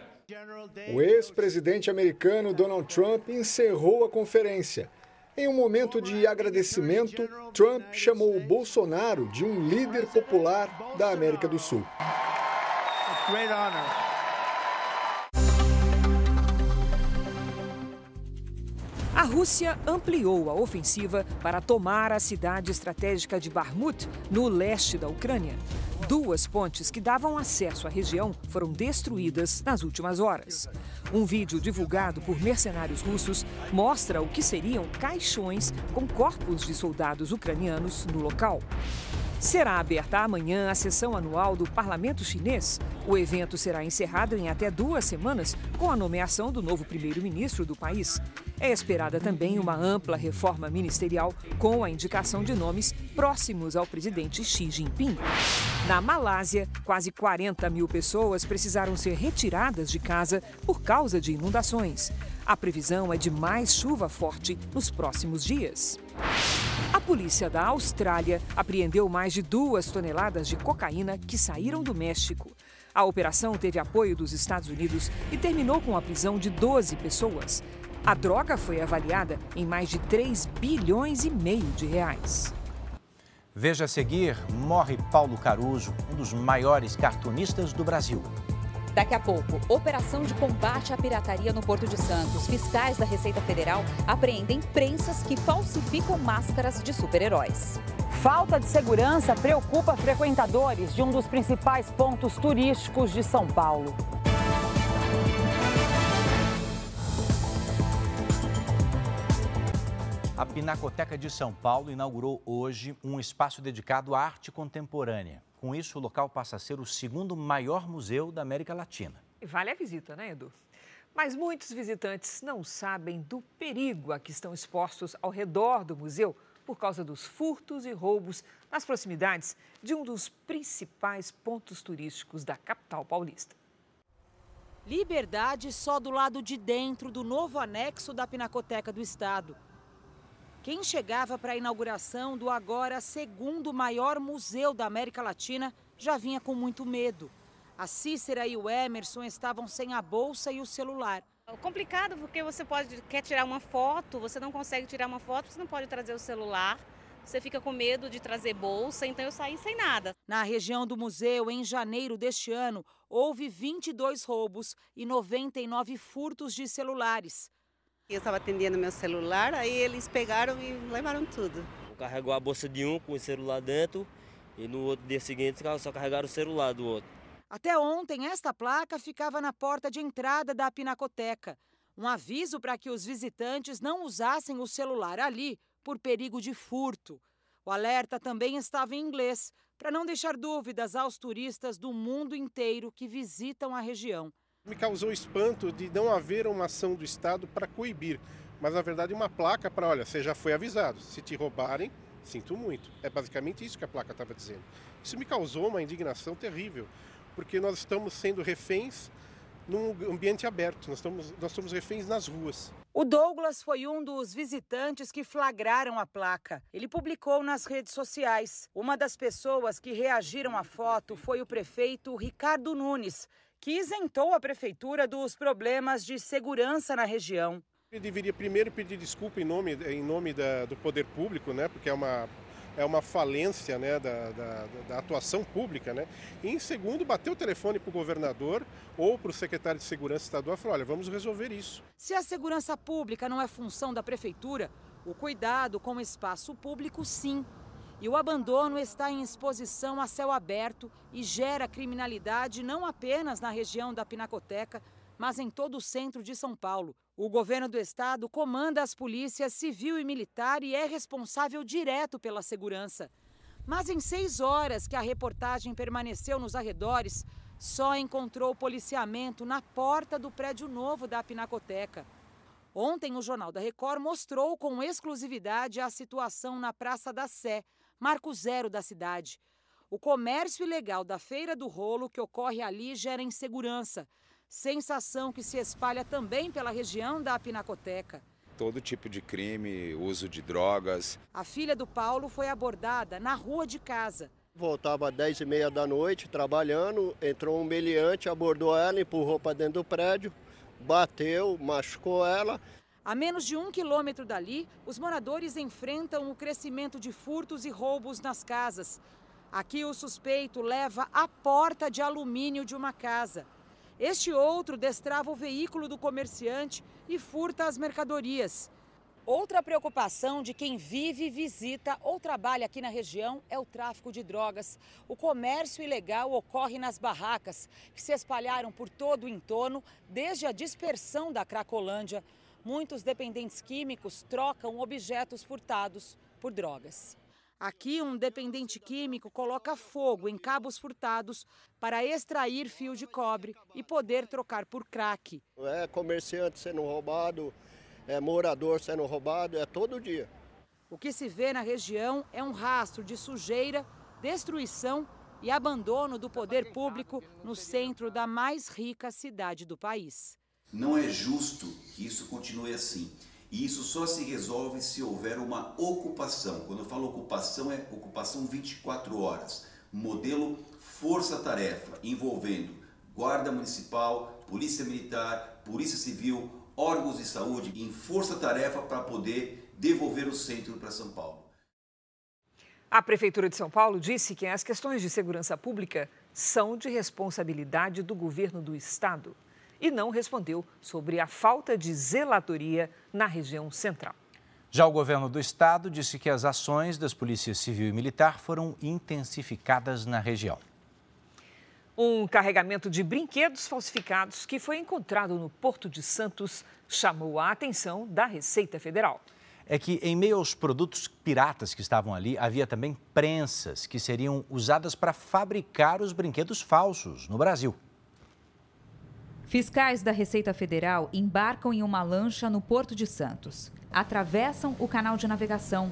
O ex-presidente americano Donald Trump encerrou a conferência. Em um momento de agradecimento, Trump chamou o Bolsonaro de um líder popular da América do Sul. A Rússia ampliou a ofensiva para tomar a cidade estratégica de Bakhmut, no leste da Ucrânia. Duas pontes que davam acesso à região foram destruídas nas últimas horas. Um vídeo divulgado por mercenários russos mostra o que seriam caixões com corpos de soldados ucranianos no local. Será aberta amanhã a sessão anual do Parlamento Chinês. O evento será encerrado em até duas semanas com a nomeação do novo primeiro-ministro do país. É esperada também uma ampla reforma ministerial com a indicação de nomes próximos ao presidente Xi Jinping. Na Malásia, quase 40 mil pessoas precisaram ser retiradas de casa por causa de inundações. A previsão é de mais chuva forte nos próximos dias. A polícia da Austrália apreendeu mais de duas toneladas de cocaína que saíram do México. A operação teve apoio dos Estados Unidos e terminou com a prisão de 12 pessoas. A droga foi avaliada em mais de 3 bilhões e meio de reais. Veja a seguir: morre Paulo Caruso, um dos maiores cartunistas do Brasil. Daqui a pouco, operação de combate à pirataria no Porto de Santos. Fiscais da Receita Federal apreendem prensas que falsificam máscaras de super-heróis. Falta de segurança preocupa frequentadores de um dos principais pontos turísticos de São Paulo. A Pinacoteca de São Paulo inaugurou hoje um espaço dedicado à arte contemporânea. Com isso, o local passa a ser o segundo maior museu da América Latina. Vale a visita, né, Edu? Mas muitos visitantes não sabem do perigo a que estão expostos ao redor do museu por causa dos furtos e roubos nas proximidades de um dos principais pontos turísticos da capital paulista. Liberdade só do lado de dentro do novo anexo da Pinacoteca do Estado. Quem chegava para a inauguração do agora segundo maior museu da América Latina já vinha com muito medo. A Cícera e o Emerson estavam sem a bolsa e o celular. É complicado porque você pode quer tirar uma foto, você não consegue tirar uma foto, você não pode trazer o celular. Você fica com medo de trazer bolsa, então eu saí sem nada. Na região do museu, em janeiro deste ano, houve 22 roubos e 99 furtos de celulares. Eu estava atendendo meu celular, aí eles pegaram e levaram tudo. Carregou a bolsa de um com o celular dentro e no outro dia seguinte só carregaram o celular do outro. Até ontem, esta placa ficava na porta de entrada da Pinacoteca. Um aviso para que os visitantes não usassem o celular ali por perigo de furto. O alerta também estava em inglês, para não deixar dúvidas aos turistas do mundo inteiro que visitam a região. Me causou espanto de não haver uma ação do Estado para coibir, mas na verdade uma placa para, olha, você já foi avisado, se te roubarem, sinto muito. É basicamente isso que a placa estava dizendo. Isso me causou uma indignação terrível, porque nós estamos sendo reféns num ambiente aberto, nós estamos, nós somos reféns nas ruas. O Douglas foi um dos visitantes que flagraram a placa. Ele publicou nas redes sociais. Uma das pessoas que reagiram à foto foi o prefeito Ricardo Nunes, que isentou a prefeitura dos problemas de segurança na região. Ele deveria primeiro pedir desculpa em nome, em nome da, do poder público, né, porque é uma, é uma falência né, da, da, da atuação pública. Né? E em segundo, bater o telefone para o governador ou para o secretário de Segurança Estadual e falar, olha, vamos resolver isso. Se a segurança pública não é função da prefeitura, o cuidado com o espaço público sim. E o abandono está em exposição a céu aberto e gera criminalidade não apenas na região da Pinacoteca, mas em todo o centro de São Paulo. O governo do estado comanda as polícias civil e militar e é responsável direto pela segurança. Mas em seis horas que a reportagem permaneceu nos arredores, só encontrou policiamento na porta do prédio novo da Pinacoteca. Ontem, o Jornal da Record mostrou com exclusividade a situação na Praça da Sé, marco zero da cidade. O comércio ilegal da Feira do Rolo que ocorre ali gera insegurança, sensação que se espalha também pela região da Pinacoteca. Todo tipo de crime, uso de drogas. A filha do Paulo foi abordada na rua de casa. Voltava às 10 e meia da noite, trabalhando, entrou um meliante, abordou ela, empurrou para dentro do prédio, bateu, machucou ela. A menos de um quilômetro dali, os moradores enfrentam o crescimento de furtos e roubos nas casas. Aqui, o suspeito leva a porta de alumínio de uma casa. Este outro destrava o veículo do comerciante e furta as mercadorias. Outra preocupação de quem vive, visita ou trabalha aqui na região é o tráfico de drogas. O comércio ilegal ocorre nas barracas, que se espalharam por todo o entorno desde a dispersão da Cracolândia. Muitos dependentes químicos trocam objetos furtados por drogas. Aqui, um dependente químico coloca fogo em cabos furtados para extrair fio de cobre e poder trocar por crack. É comerciante sendo roubado, é morador sendo roubado, é todo dia. O que se vê na região é um rastro de sujeira, destruição e abandono do poder público no centro da mais rica cidade do país. Não é justo que isso continue assim. E isso só se resolve se houver uma ocupação. Quando eu falo ocupação, é ocupação 24 horas. Modelo força-tarefa, envolvendo Guarda Municipal, Polícia Militar, Polícia Civil, órgãos de saúde, em força-tarefa para poder devolver o centro para São Paulo. A Prefeitura de São Paulo disse que as questões de segurança pública são de responsabilidade do governo do estado e não respondeu sobre a falta de zeladoria na região central. Já o governo do estado disse que as ações das polícias civil e militar foram intensificadas na região. Um carregamento de brinquedos falsificados que foi encontrado no Porto de Santos chamou a atenção da Receita Federal. É que, em meio aos produtos piratas que estavam ali, havia também prensas que seriam usadas para fabricar os brinquedos falsos no Brasil. Fiscais da Receita Federal embarcam em uma lancha no Porto de Santos, atravessam o canal de navegação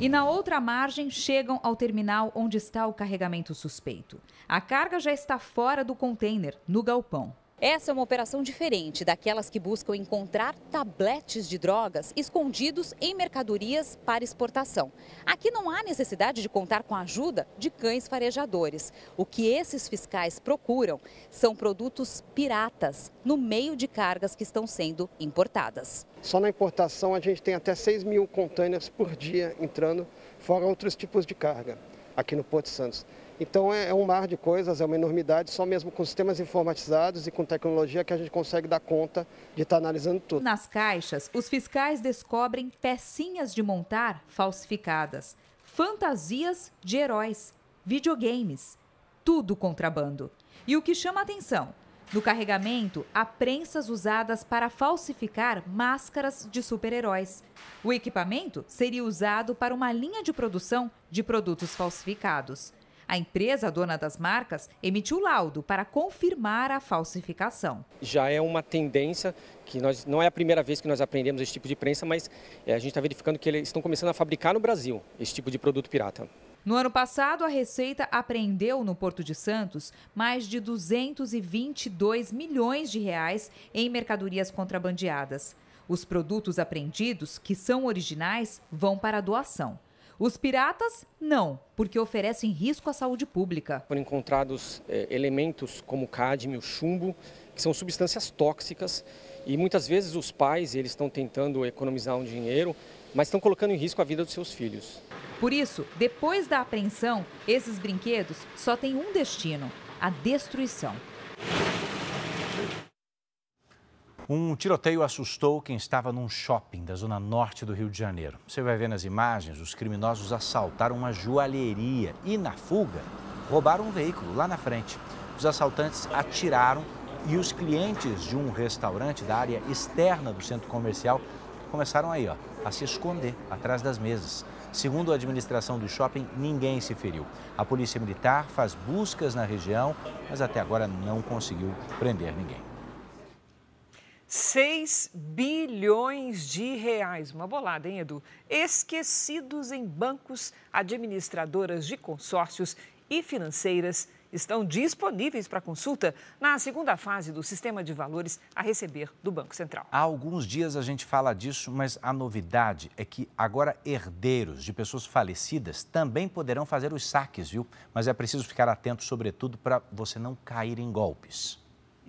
e, na outra margem, chegam ao terminal onde está o carregamento suspeito. A carga já está fora do container, no galpão. Essa é uma operação diferente daquelas que buscam encontrar tabletes de drogas escondidos em mercadorias para exportação. Aqui não há necessidade de contar com a ajuda de cães farejadores. O que esses fiscais procuram são produtos piratas no meio de cargas que estão sendo importadas. Só na importação a gente tem até 6 mil containers por dia entrando, fora outros tipos de carga aqui no Porto Santos. Então é, é um mar de coisas, é uma enormidade, só mesmo com sistemas informatizados e com tecnologia que a gente consegue dar conta de estar tá analisando tudo. Nas caixas, os fiscais descobrem pecinhas de montar falsificadas, fantasias de heróis, videogames, tudo contrabando. E o que chama atenção? No carregamento, há prensas usadas para falsificar máscaras de super-heróis. O equipamento seria usado para uma linha de produção de produtos falsificados. A empresa dona das marcas emitiu laudo para confirmar a falsificação. Já é uma tendência que nós não é a primeira vez que nós aprendemos esse tipo de prensa, mas é, a gente está verificando que eles estão começando a fabricar no Brasil esse tipo de produto pirata. No ano passado, a Receita apreendeu no Porto de Santos mais de 222 milhões de reais em mercadorias contrabandeadas. Os produtos apreendidos, que são originais, vão para doação. Os piratas, não, porque oferecem risco à saúde pública. Foram encontrados é, elementos como cádmio, chumbo, que são substâncias tóxicas e muitas vezes os pais eles estão tentando economizar um dinheiro, mas estão colocando em risco a vida dos seus filhos. Por isso, depois da apreensão, esses brinquedos só têm um destino: a destruição. Um tiroteio assustou quem estava num shopping da zona norte do Rio de Janeiro. Você vai ver nas imagens, os criminosos assaltaram uma joalheria e, na fuga, roubaram um veículo lá na frente. Os assaltantes atiraram e os clientes de um restaurante da área externa do centro comercial começaram aí, ó, a se esconder atrás das mesas. Segundo a administração do shopping, ninguém se feriu. A Polícia Militar faz buscas na região, mas até agora não conseguiu prender ninguém. 6 bilhões de reais, uma bolada, hein, Edu? Esquecidos em bancos, administradoras de consórcios e financeiras estão disponíveis para consulta na segunda fase do sistema de valores a receber do Banco Central. Há alguns dias a gente fala disso, mas a novidade é que agora herdeiros de pessoas falecidas também poderão fazer os saques, viu? Mas é preciso ficar atento, sobretudo, para você não cair em golpes.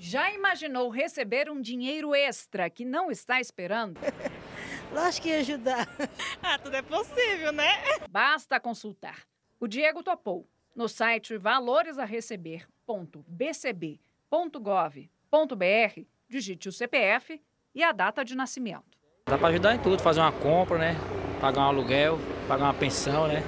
Já imaginou receber um dinheiro extra que não está esperando? Lógico que ia ajudar. Ah, tudo é possível, né? Basta consultar. O Diego topou. No site valoresareceber.bcb.gov.br, digite o CPF e a data de nascimento. Dá para ajudar em tudo, fazer uma compra, né? Pagar um aluguel, pagar uma pensão, né?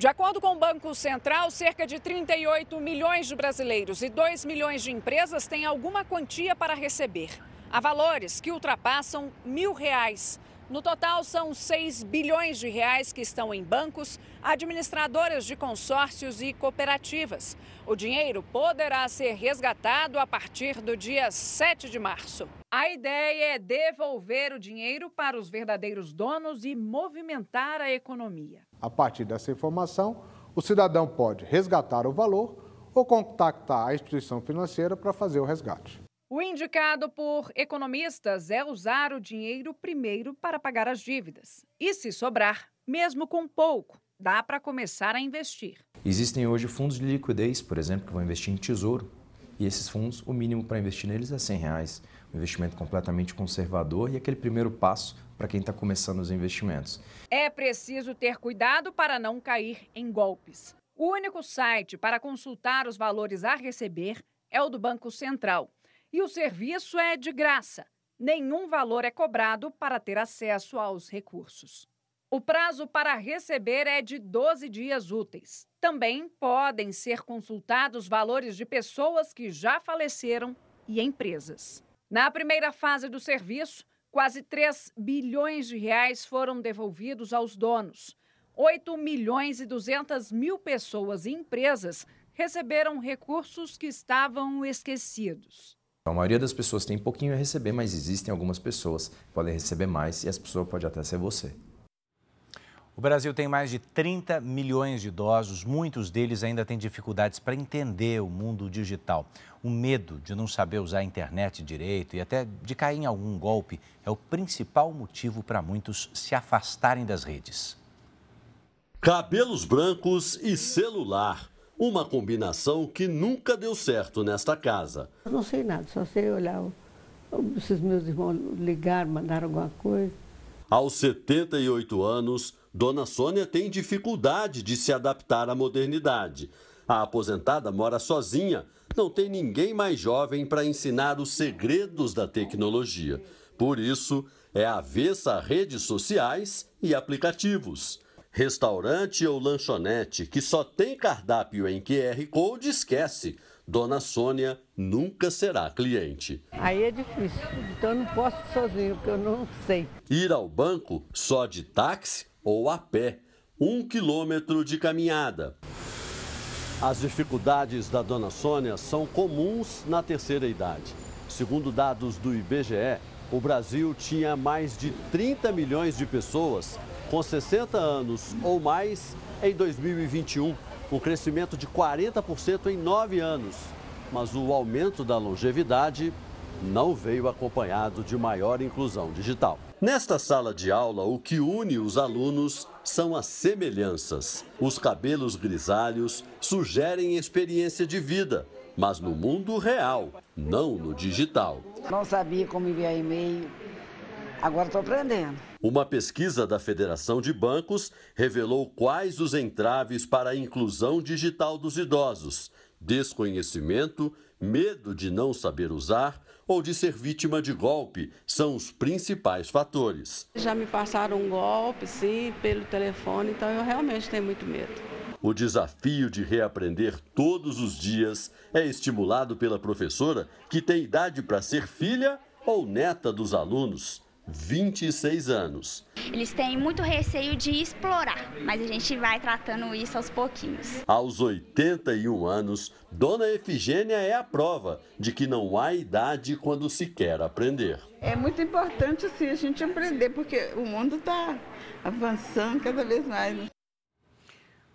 De acordo com o Banco Central, cerca de 38 milhões de brasileiros e 2 milhões de empresas têm alguma quantia para receber. Há valores que ultrapassam mil reais. No total, são 6 bilhões de reais que estão em bancos, administradoras de consórcios e cooperativas. O dinheiro poderá ser resgatado a partir do dia 7 de março. A ideia é devolver o dinheiro para os verdadeiros donos e movimentar a economia. A partir dessa informação, o cidadão pode resgatar o valor ou contactar a instituição financeira para fazer o resgate. O indicado por economistas é usar o dinheiro primeiro para pagar as dívidas. E se sobrar, mesmo com pouco, dá para começar a investir. Existem hoje fundos de liquidez, por exemplo, que vão investir em tesouro. E esses fundos, o mínimo para investir neles é 100 reais. Um investimento completamente conservador e aquele primeiro passo para quem está começando os investimentos. É preciso ter cuidado para não cair em golpes. O único site para consultar os valores a receber é o do Banco Central. E o serviço é de graça. Nenhum valor é cobrado para ter acesso aos recursos. O prazo para receber é de 12 dias úteis. Também podem ser consultados valores de pessoas que já faleceram e empresas. Na primeira fase do serviço, Quase 3 bilhões de reais foram devolvidos aos donos. 8 milhões e 200 mil pessoas e empresas receberam recursos que estavam esquecidos. A maioria das pessoas tem pouquinho a receber, mas existem algumas pessoas que podem receber mais e essa pessoa pode até ser você. O Brasil tem mais de 30 milhões de idosos, muitos deles ainda têm dificuldades para entender o mundo digital. O medo de não saber usar a internet direito e até de cair em algum golpe é o principal motivo para muitos se afastarem das redes. Cabelos brancos e celular. Uma combinação que nunca deu certo nesta casa. Eu não sei nada, só sei olhar. Se meus irmãos ligaram, mandaram alguma coisa. Aos 78 anos, Dona Sônia tem dificuldade de se adaptar à modernidade. A aposentada mora sozinha, não tem ninguém mais jovem para ensinar os segredos da tecnologia. Por isso, é avessa a redes sociais e aplicativos. Restaurante ou lanchonete que só tem cardápio em QR Code esquece. Dona Sônia nunca será cliente. Aí é difícil, então eu não posso ir sozinho, porque eu não sei. Ir ao banco só de táxi ou a pé, um quilômetro de caminhada. As dificuldades da Dona Sônia são comuns na terceira idade. Segundo dados do IBGE, o Brasil tinha mais de 30 milhões de pessoas com 60 anos ou mais em 2021 um crescimento de 40% em nove anos. Mas o aumento da longevidade não veio acompanhado de maior inclusão digital. Nesta sala de aula, o que une os alunos são as semelhanças. Os cabelos grisalhos sugerem experiência de vida, mas no mundo real, não no digital. Não sabia como enviar e-mail, agora estou aprendendo. Uma pesquisa da Federação de Bancos revelou quais os entraves para a inclusão digital dos idosos: desconhecimento, medo de não saber usar ou de ser vítima de golpe são os principais fatores. Já me passaram um golpe, sim, pelo telefone, então eu realmente tenho muito medo. O desafio de reaprender todos os dias é estimulado pela professora que tem idade para ser filha ou neta dos alunos. 26 anos. Eles têm muito receio de explorar, mas a gente vai tratando isso aos pouquinhos. Aos 81 anos, Dona Efigênia é a prova de que não há idade quando se quer aprender. É muito importante assim, a gente aprender, porque o mundo está avançando cada vez mais. Né?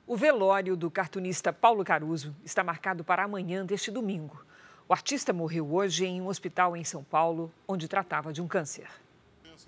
O velório do cartunista Paulo Caruso está marcado para amanhã deste domingo. O artista morreu hoje em um hospital em São Paulo, onde tratava de um câncer.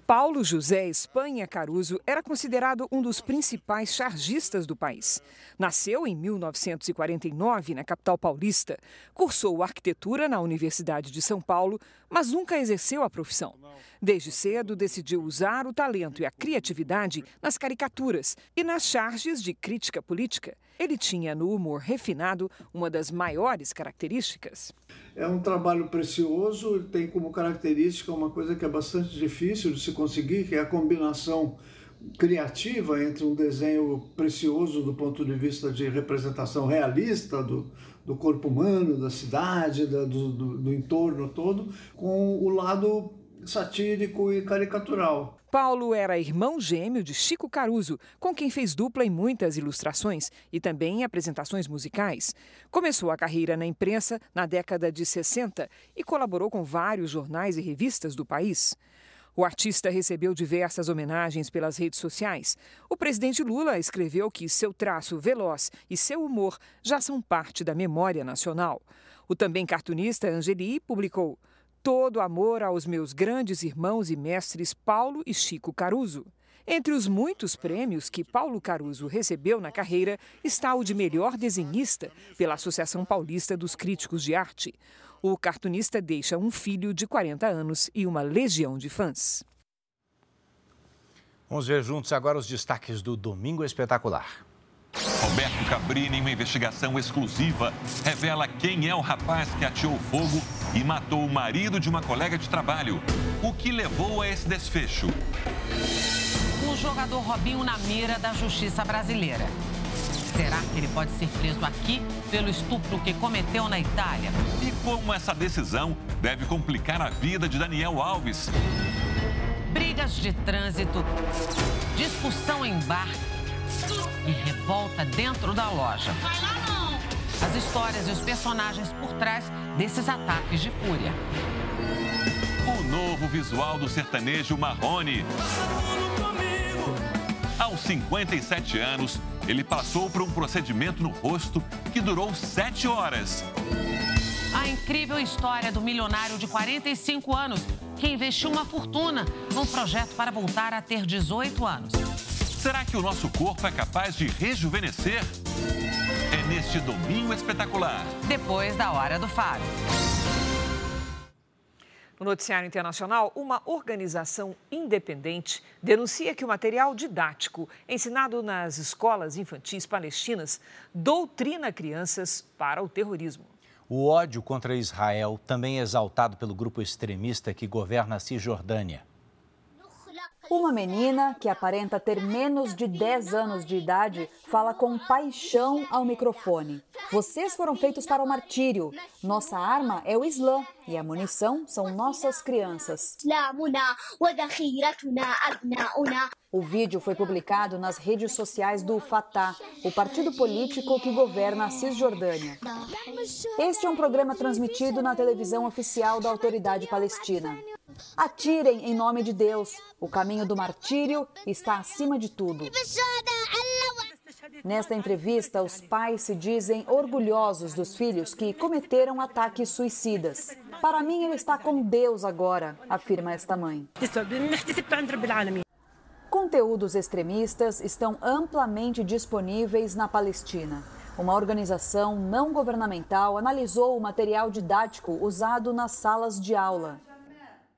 Paulo José Espanha Caruso era considerado um dos principais chargistas do país. Nasceu em 1949 na capital paulista, cursou arquitetura na Universidade de São Paulo, mas nunca exerceu a profissão. Desde cedo decidiu usar o talento e a criatividade nas caricaturas e nas charges de crítica política. Ele tinha no humor refinado uma das maiores características. É um trabalho precioso, tem como característica uma coisa que é bastante difícil de se conseguir, que é a combinação criativa entre um desenho precioso do ponto de vista de representação realista do, do corpo humano, da cidade, da, do, do, do entorno todo, com o lado satírico e caricatural. Paulo era irmão gêmeo de Chico Caruso, com quem fez dupla em muitas ilustrações e também em apresentações musicais. Começou a carreira na imprensa na década de 60 e colaborou com vários jornais e revistas do país. O artista recebeu diversas homenagens pelas redes sociais. O presidente Lula escreveu que seu traço veloz e seu humor já são parte da memória nacional. O também cartunista Angeli publicou todo amor aos meus grandes irmãos e mestres Paulo e Chico Caruso. Entre os muitos prêmios que Paulo Caruso recebeu na carreira está o de melhor desenhista pela Associação Paulista dos Críticos de Arte. O cartunista deixa um filho de 40 anos e uma legião de fãs. Vamos ver juntos agora os destaques do Domingo Espetacular. Roberto Cabrini, em uma investigação exclusiva, revela quem é o rapaz que ateou fogo e matou o marido de uma colega de trabalho. O que levou a esse desfecho? O jogador Robinho na mira da justiça brasileira. Será que ele pode ser preso aqui pelo estupro que cometeu na Itália? E como essa decisão deve complicar a vida de Daniel Alves? Brigas de trânsito, discussão em bar e revolta dentro da loja. As histórias e os personagens por trás desses ataques de fúria. O novo visual do sertanejo Marrone. Aos 57 anos, ele passou por um procedimento no rosto que durou sete horas. A incrível história do milionário de 45 anos que investiu uma fortuna num projeto para voltar a ter 18 anos. Será que o nosso corpo é capaz de rejuvenescer? É neste domingo espetacular. Depois da hora do Fábio. No noticiário internacional, uma organização independente denuncia que o material didático ensinado nas escolas infantis palestinas doutrina crianças para o terrorismo. O ódio contra Israel também é exaltado pelo grupo extremista que governa a Cisjordânia. Uma menina que aparenta ter menos de 10 anos de idade fala com paixão ao microfone. Vocês foram feitos para o martírio. Nossa arma é o Islã e a munição são nossas crianças. O vídeo foi publicado nas redes sociais do Fatah, o partido político que governa a Cisjordânia. Este é um programa transmitido na televisão oficial da autoridade palestina. Atirem em nome de Deus. O caminho do martírio está acima de tudo. Nesta entrevista, os pais se dizem orgulhosos dos filhos que cometeram ataques suicidas. Para mim, ele está com Deus agora, afirma esta mãe. Conteúdos extremistas estão amplamente disponíveis na Palestina. Uma organização não governamental analisou o material didático usado nas salas de aula.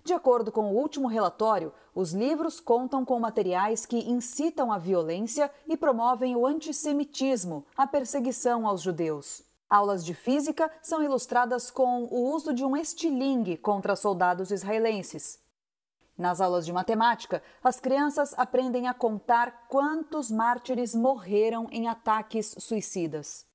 De acordo com o último relatório, os livros contam com materiais que incitam a violência e promovem o antissemitismo, a perseguição aos judeus. Aulas de física são ilustradas com o uso de um estilingue contra soldados israelenses. Nas aulas de matemática, as crianças aprendem a contar quantos mártires morreram em ataques suicidas.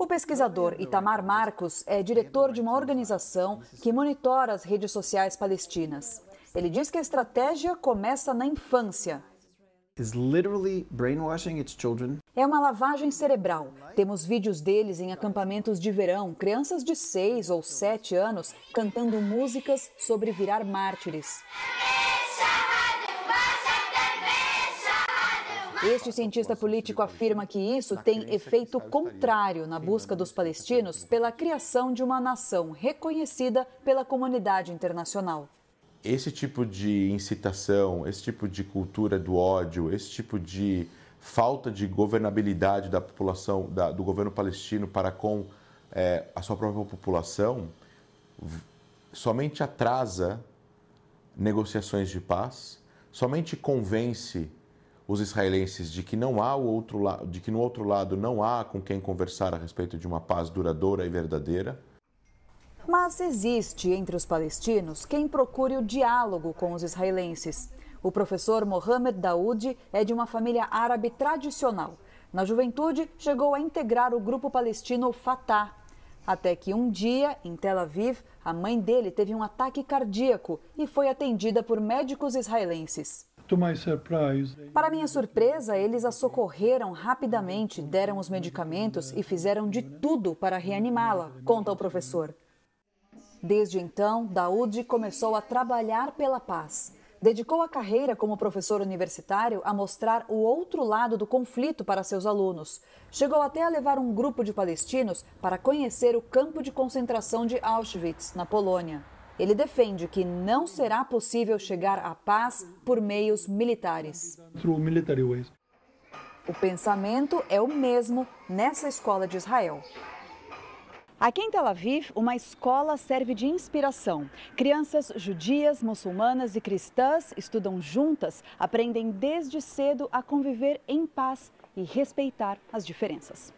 O pesquisador Itamar Marcos é diretor de uma organização que monitora as redes sociais palestinas. Ele diz que a estratégia começa na infância. É uma lavagem cerebral. Temos vídeos deles em acampamentos de verão, crianças de 6 ou 7 anos cantando músicas sobre virar mártires. Este cientista político afirma que isso tem efeito contrário na busca dos palestinos pela criação de uma nação reconhecida pela comunidade internacional. Esse tipo de incitação, esse tipo de cultura do ódio, esse tipo de falta de governabilidade da população, da, do governo palestino para com é, a sua própria população, somente atrasa negociações de paz, somente convence os israelenses de que não há o outro lado, de que no outro lado não há com quem conversar a respeito de uma paz duradoura e verdadeira. Mas existe entre os palestinos quem procure o diálogo com os israelenses. O professor Mohamed Daoud é de uma família árabe tradicional. Na juventude, chegou a integrar o grupo palestino Fatah. Até que um dia, em Tel Aviv, a mãe dele teve um ataque cardíaco e foi atendida por médicos israelenses. Para minha surpresa, eles a socorreram rapidamente, deram os medicamentos e fizeram de tudo para reanimá-la, conta o professor. Desde então, Daoud começou a trabalhar pela paz. Dedicou a carreira como professor universitário a mostrar o outro lado do conflito para seus alunos. Chegou até a levar um grupo de palestinos para conhecer o campo de concentração de Auschwitz, na Polônia. Ele defende que não será possível chegar à paz por meios militares. O pensamento é o mesmo nessa escola de Israel. Aqui em Tel Aviv, uma escola serve de inspiração. Crianças judias, muçulmanas e cristãs estudam juntas, aprendem desde cedo a conviver em paz e respeitar as diferenças.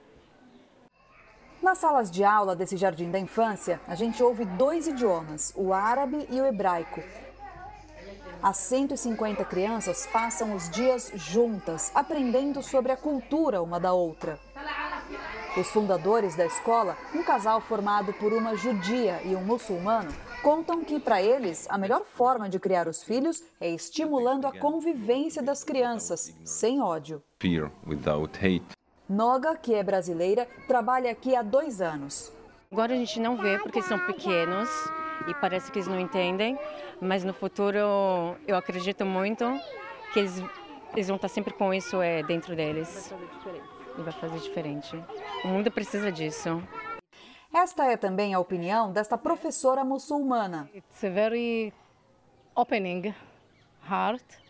Nas salas de aula desse jardim da infância, a gente ouve dois idiomas, o árabe e o hebraico. As 150 crianças passam os dias juntas, aprendendo sobre a cultura uma da outra. Os fundadores da escola, um casal formado por uma judia e um muçulmano, contam que, para eles, a melhor forma de criar os filhos é estimulando a convivência das crianças, sem ódio. Fear without hate. Noga, que é brasileira, trabalha aqui há dois anos. Agora a gente não vê porque são pequenos e parece que eles não entendem, mas no futuro eu acredito muito que eles, eles vão estar sempre com isso é, dentro deles. E vai fazer diferente. O mundo precisa disso. Esta é também a opinião desta professora muçulmana. It's a very opening heart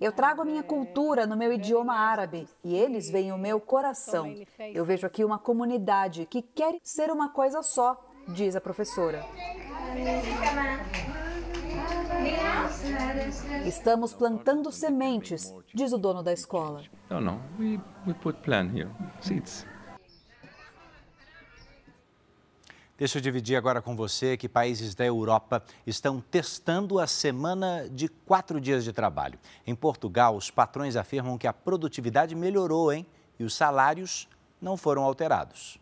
eu trago a minha cultura no meu idioma árabe e eles veem o meu coração. Eu vejo aqui uma comunidade que quer ser uma coisa só, diz a professora. Estamos plantando sementes, diz o dono da escola. Não, não, we, put plant here, seeds. Deixa eu dividir agora com você que países da Europa estão testando a semana de quatro dias de trabalho. Em Portugal, os patrões afirmam que a produtividade melhorou, hein? E os salários não foram alterados.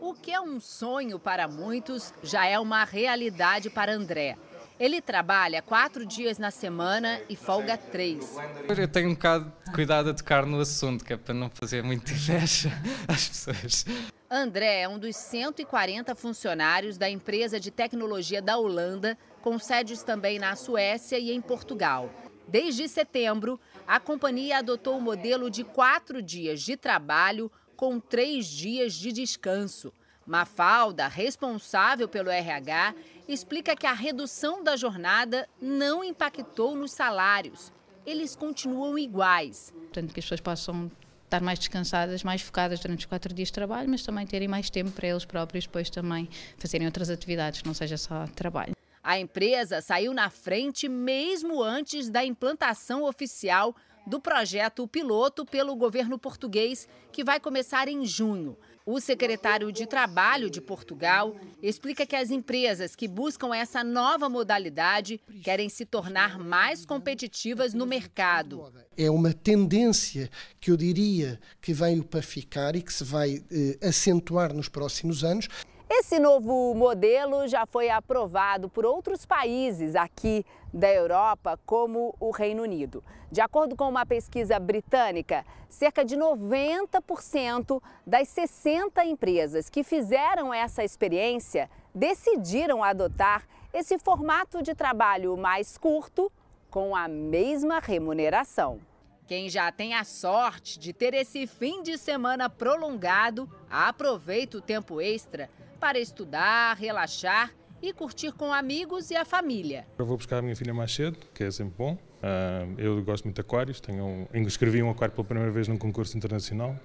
O que é um sonho para muitos já é uma realidade para André. Ele trabalha quatro dias na semana e folga três. Eu tenho um bocado de cuidado a tocar no assunto, que é para não fazer muita inveja às pessoas. André é um dos 140 funcionários da empresa de tecnologia da Holanda, com sedes também na Suécia e em Portugal. Desde setembro, a companhia adotou o modelo de quatro dias de trabalho com três dias de descanso. Mafalda, responsável pelo RH, explica que a redução da jornada não impactou nos salários. Eles continuam iguais. Tanto que as pessoas possam estar mais descansadas, mais focadas durante os quatro dias de trabalho, mas também terem mais tempo para eles próprios depois também fazerem outras atividades, que não seja só trabalho. A empresa saiu na frente mesmo antes da implantação oficial do projeto piloto pelo governo português, que vai começar em junho. O secretário de Trabalho de Portugal explica que as empresas que buscam essa nova modalidade querem se tornar mais competitivas no mercado. É uma tendência que eu diria que veio para ficar e que se vai eh, acentuar nos próximos anos. Esse novo modelo já foi aprovado por outros países aqui da Europa, como o Reino Unido. De acordo com uma pesquisa britânica, cerca de 90% das 60 empresas que fizeram essa experiência decidiram adotar esse formato de trabalho mais curto com a mesma remuneração. Quem já tem a sorte de ter esse fim de semana prolongado, aproveita o tempo extra para estudar, relaxar e curtir com amigos e a família. Eu vou buscar a minha filha mais cedo, que é sempre bom. Uh, eu gosto muito de aquários, tenho um, escrevi um aquário pela primeira vez num concurso internacional.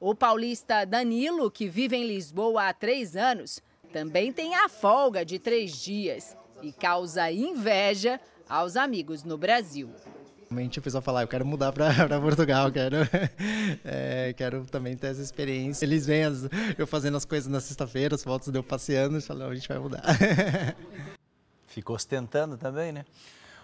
O paulista Danilo, que vive em Lisboa há três anos, também tem a folga de três dias e causa inveja aos amigos no Brasil. Realmente o pessoal fala, ah, eu quero mudar para Portugal, quero, é, quero também ter essa experiência. Eles veem as, eu fazendo as coisas na sexta-feira, as fotos de eu passeando, e falam, a gente vai mudar. Ficou ostentando também, né?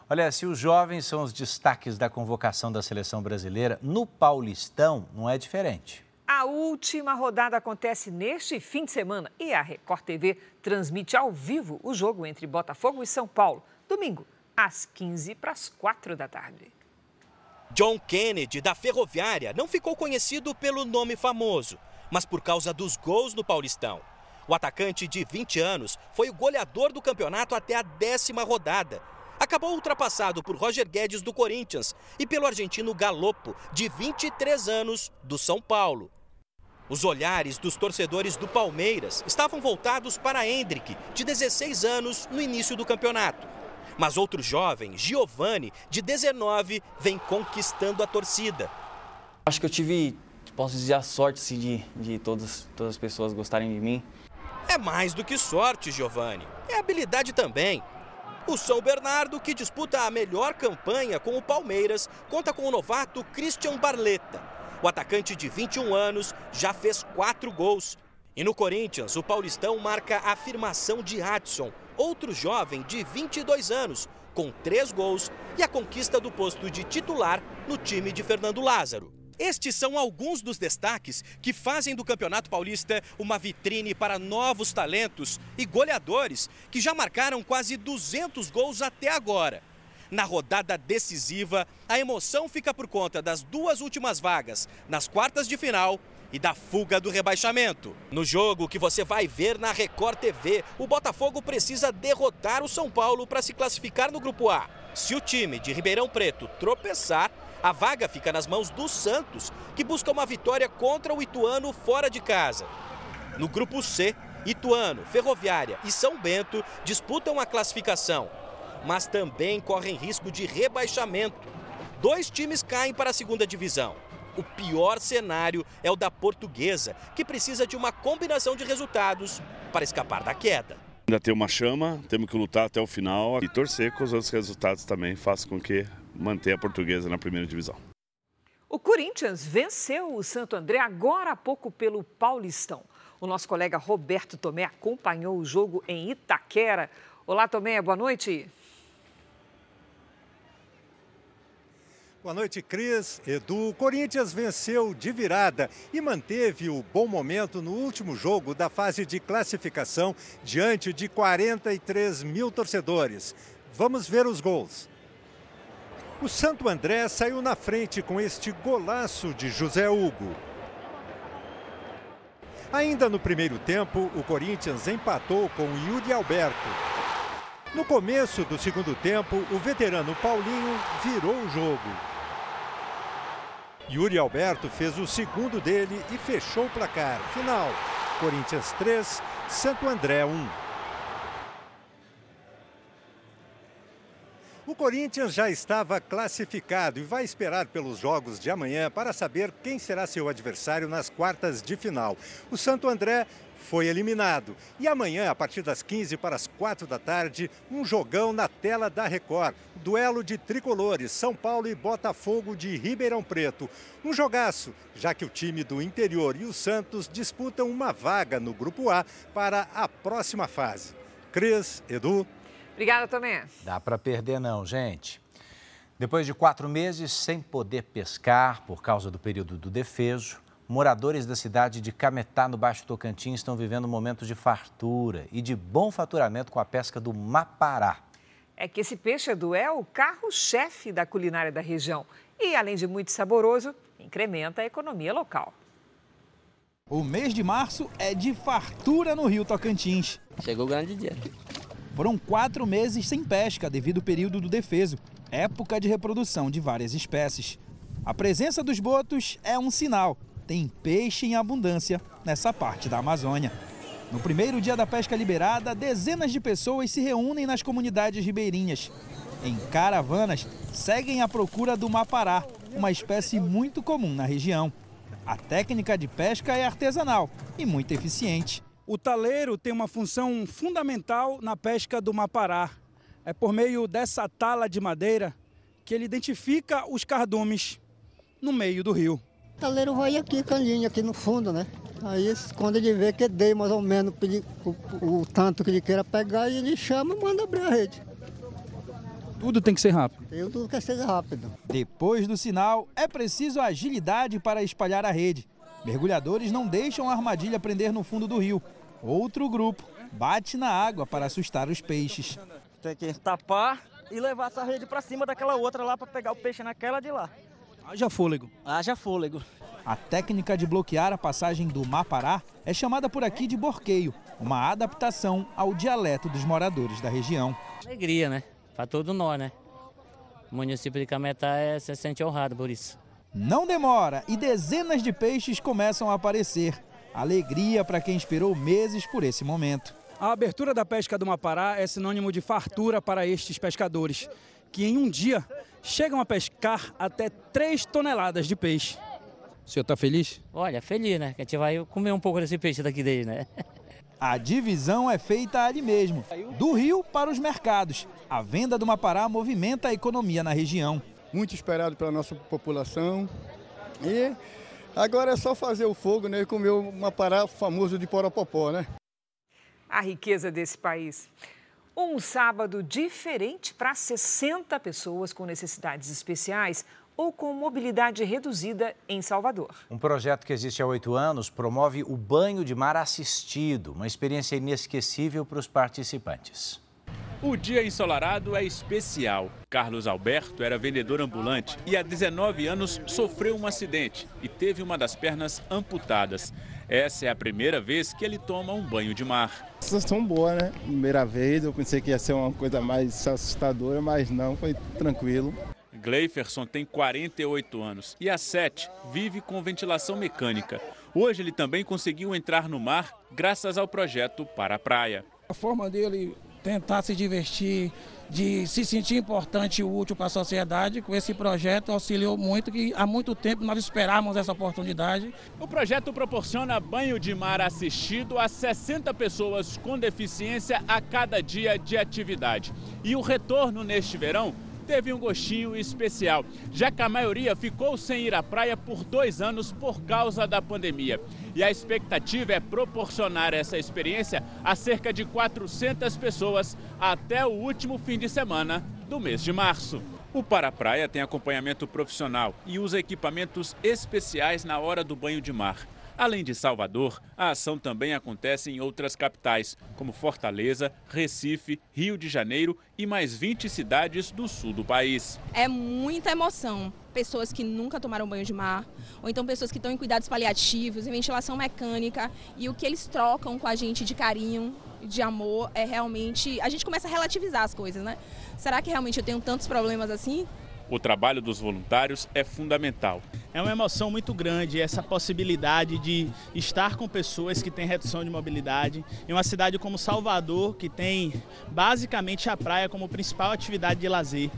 Olha, se os jovens são os destaques da convocação da seleção brasileira, no Paulistão não é diferente. A última rodada acontece neste fim de semana e a Record TV transmite ao vivo o jogo entre Botafogo e São Paulo, domingo, às 15 para as 4 da tarde. John Kennedy, da Ferroviária, não ficou conhecido pelo nome famoso, mas por causa dos gols no Paulistão. O atacante de 20 anos foi o goleador do campeonato até a décima rodada. Acabou ultrapassado por Roger Guedes do Corinthians e pelo argentino Galopo, de 23 anos, do São Paulo. Os olhares dos torcedores do Palmeiras estavam voltados para Hendrick, de 16 anos, no início do campeonato. Mas outro jovem, Giovanni, de 19, vem conquistando a torcida. Acho que eu tive, posso dizer, a sorte assim, de, de todas, todas as pessoas gostarem de mim. É mais do que sorte, Giovanni. É habilidade também. O São Bernardo, que disputa a melhor campanha com o Palmeiras, conta com o novato Christian Barletta. O atacante de 21 anos já fez quatro gols. E no Corinthians, o paulistão marca a afirmação de Adson, outro jovem de 22 anos, com três gols e a conquista do posto de titular no time de Fernando Lázaro. Estes são alguns dos destaques que fazem do Campeonato Paulista uma vitrine para novos talentos e goleadores que já marcaram quase 200 gols até agora. Na rodada decisiva, a emoção fica por conta das duas últimas vagas nas quartas de final e da fuga do rebaixamento. No jogo que você vai ver na Record TV, o Botafogo precisa derrotar o São Paulo para se classificar no Grupo A. Se o time de Ribeirão Preto tropeçar, a vaga fica nas mãos do Santos, que busca uma vitória contra o Ituano fora de casa. No Grupo C, Ituano, Ferroviária e São Bento disputam a classificação, mas também correm risco de rebaixamento. Dois times caem para a segunda divisão. O pior cenário é o da portuguesa, que precisa de uma combinação de resultados para escapar da queda. Ainda tem uma chama, temos que lutar até o final e torcer que os outros resultados também façam com que mantenha a portuguesa na primeira divisão. O Corinthians venceu o Santo André agora há pouco pelo Paulistão. O nosso colega Roberto Tomé acompanhou o jogo em Itaquera. Olá, Tomé, boa noite. Boa noite, Cris. Edu, o Corinthians venceu de virada e manteve o bom momento no último jogo da fase de classificação diante de 43 mil torcedores. Vamos ver os gols. O Santo André saiu na frente com este golaço de José Hugo. Ainda no primeiro tempo, o Corinthians empatou com Yuri Alberto. No começo do segundo tempo, o veterano Paulinho virou o jogo. Yuri Alberto fez o segundo dele e fechou o placar. Final: Corinthians 3, Santo André 1. O Corinthians já estava classificado e vai esperar pelos jogos de amanhã para saber quem será seu adversário nas quartas de final. O Santo André foi eliminado. E amanhã, a partir das 15 para as 4 da tarde, um jogão na tela da Record. Duelo de tricolores, São Paulo e Botafogo de Ribeirão Preto. Um jogaço, já que o time do interior e o Santos disputam uma vaga no Grupo A para a próxima fase. Cris, Edu. Obrigada, Tomé. Dá para perder não, gente. Depois de quatro meses sem poder pescar por causa do período do defeso, Moradores da cidade de Cametá, no Baixo Tocantins, estão vivendo momentos de fartura e de bom faturamento com a pesca do mapará. É que esse peixe, é o carro-chefe da culinária da região. E, além de muito saboroso, incrementa a economia local. O mês de março é de fartura no Rio Tocantins. Chegou o grande dia. Foram quatro meses sem pesca devido ao período do defeso, época de reprodução de várias espécies. A presença dos botos é um sinal tem peixe em abundância nessa parte da Amazônia. No primeiro dia da pesca liberada, dezenas de pessoas se reúnem nas comunidades ribeirinhas. Em caravanas, seguem à procura do mapará, uma espécie muito comum na região. A técnica de pesca é artesanal e muito eficiente. O taleiro tem uma função fundamental na pesca do mapará. É por meio dessa tala de madeira que ele identifica os cardumes no meio do rio. O taleiro vai aqui com a linha, aqui no fundo, né? Aí quando ele vê que dei mais ou menos o, o, o tanto que ele queira pegar, ele chama e manda abrir a rede. Tudo tem que ser rápido. Tudo quer ser rápido. Depois do sinal, é preciso agilidade para espalhar a rede. Mergulhadores não deixam a armadilha prender no fundo do rio. Outro grupo bate na água para assustar os peixes. Tem que tapar e levar essa rede para cima daquela outra lá para pegar o peixe naquela de lá. Haja fôlego. Haja fôlego. A técnica de bloquear a passagem do Mapará é chamada por aqui de borqueio, uma adaptação ao dialeto dos moradores da região. Alegria, né? Para todo nós, né? O município de Cametá é, se sente honrado por isso. Não demora e dezenas de peixes começam a aparecer. Alegria para quem esperou meses por esse momento. A abertura da pesca do Mapará é sinônimo de fartura para estes pescadores, que em um dia chegam a pescar até 3 toneladas de peixe. O senhor está feliz? Olha, feliz, né? Que a gente vai comer um pouco desse peixe daqui dele, né? A divisão é feita ali mesmo, do rio para os mercados. A venda do Mapará movimenta a economia na região. Muito esperado pela nossa população. E agora é só fazer o fogo né, e comer o Mapará famoso de Poropopó, né? A riqueza desse país. Um sábado diferente para 60 pessoas com necessidades especiais ou com mobilidade reduzida em Salvador. Um projeto que existe há oito anos promove o banho de mar assistido, uma experiência inesquecível para os participantes. O dia ensolarado é especial. Carlos Alberto era vendedor ambulante e há 19 anos sofreu um acidente e teve uma das pernas amputadas. Essa é a primeira vez que ele toma um banho de mar. Sensação boa, né? Primeira vez, eu pensei que ia ser uma coisa mais assustadora, mas não, foi tranquilo. Gleiferson tem 48 anos e há 7 vive com ventilação mecânica. Hoje ele também conseguiu entrar no mar graças ao projeto Para a Praia. A forma dele tentar se divertir, de se sentir importante e útil para a sociedade. Com esse projeto auxiliou muito, que há muito tempo nós esperávamos essa oportunidade. O projeto proporciona banho de mar assistido a 60 pessoas com deficiência a cada dia de atividade. E o retorno neste verão teve um gostinho especial, já que a maioria ficou sem ir à praia por dois anos por causa da pandemia. E a expectativa é proporcionar essa experiência a cerca de 400 pessoas até o último fim de semana do mês de março. O Para Praia tem acompanhamento profissional e usa equipamentos especiais na hora do banho de mar. Além de Salvador, a ação também acontece em outras capitais, como Fortaleza, Recife, Rio de Janeiro e mais 20 cidades do sul do país. É muita emoção. Pessoas que nunca tomaram banho de mar, ou então pessoas que estão em cuidados paliativos, em ventilação mecânica, e o que eles trocam com a gente de carinho, de amor, é realmente. A gente começa a relativizar as coisas, né? Será que realmente eu tenho tantos problemas assim? O trabalho dos voluntários é fundamental. É uma emoção muito grande essa possibilidade de estar com pessoas que têm redução de mobilidade em uma cidade como Salvador, que tem basicamente a praia como principal atividade de lazer.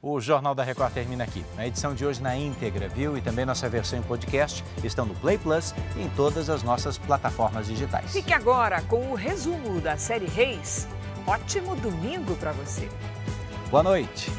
O Jornal da Record termina aqui. A edição de hoje na íntegra, viu? E também nossa versão em podcast estão no Play Plus e em todas as nossas plataformas digitais. Fique agora com o resumo da série Reis. Ótimo domingo para você. Boa noite.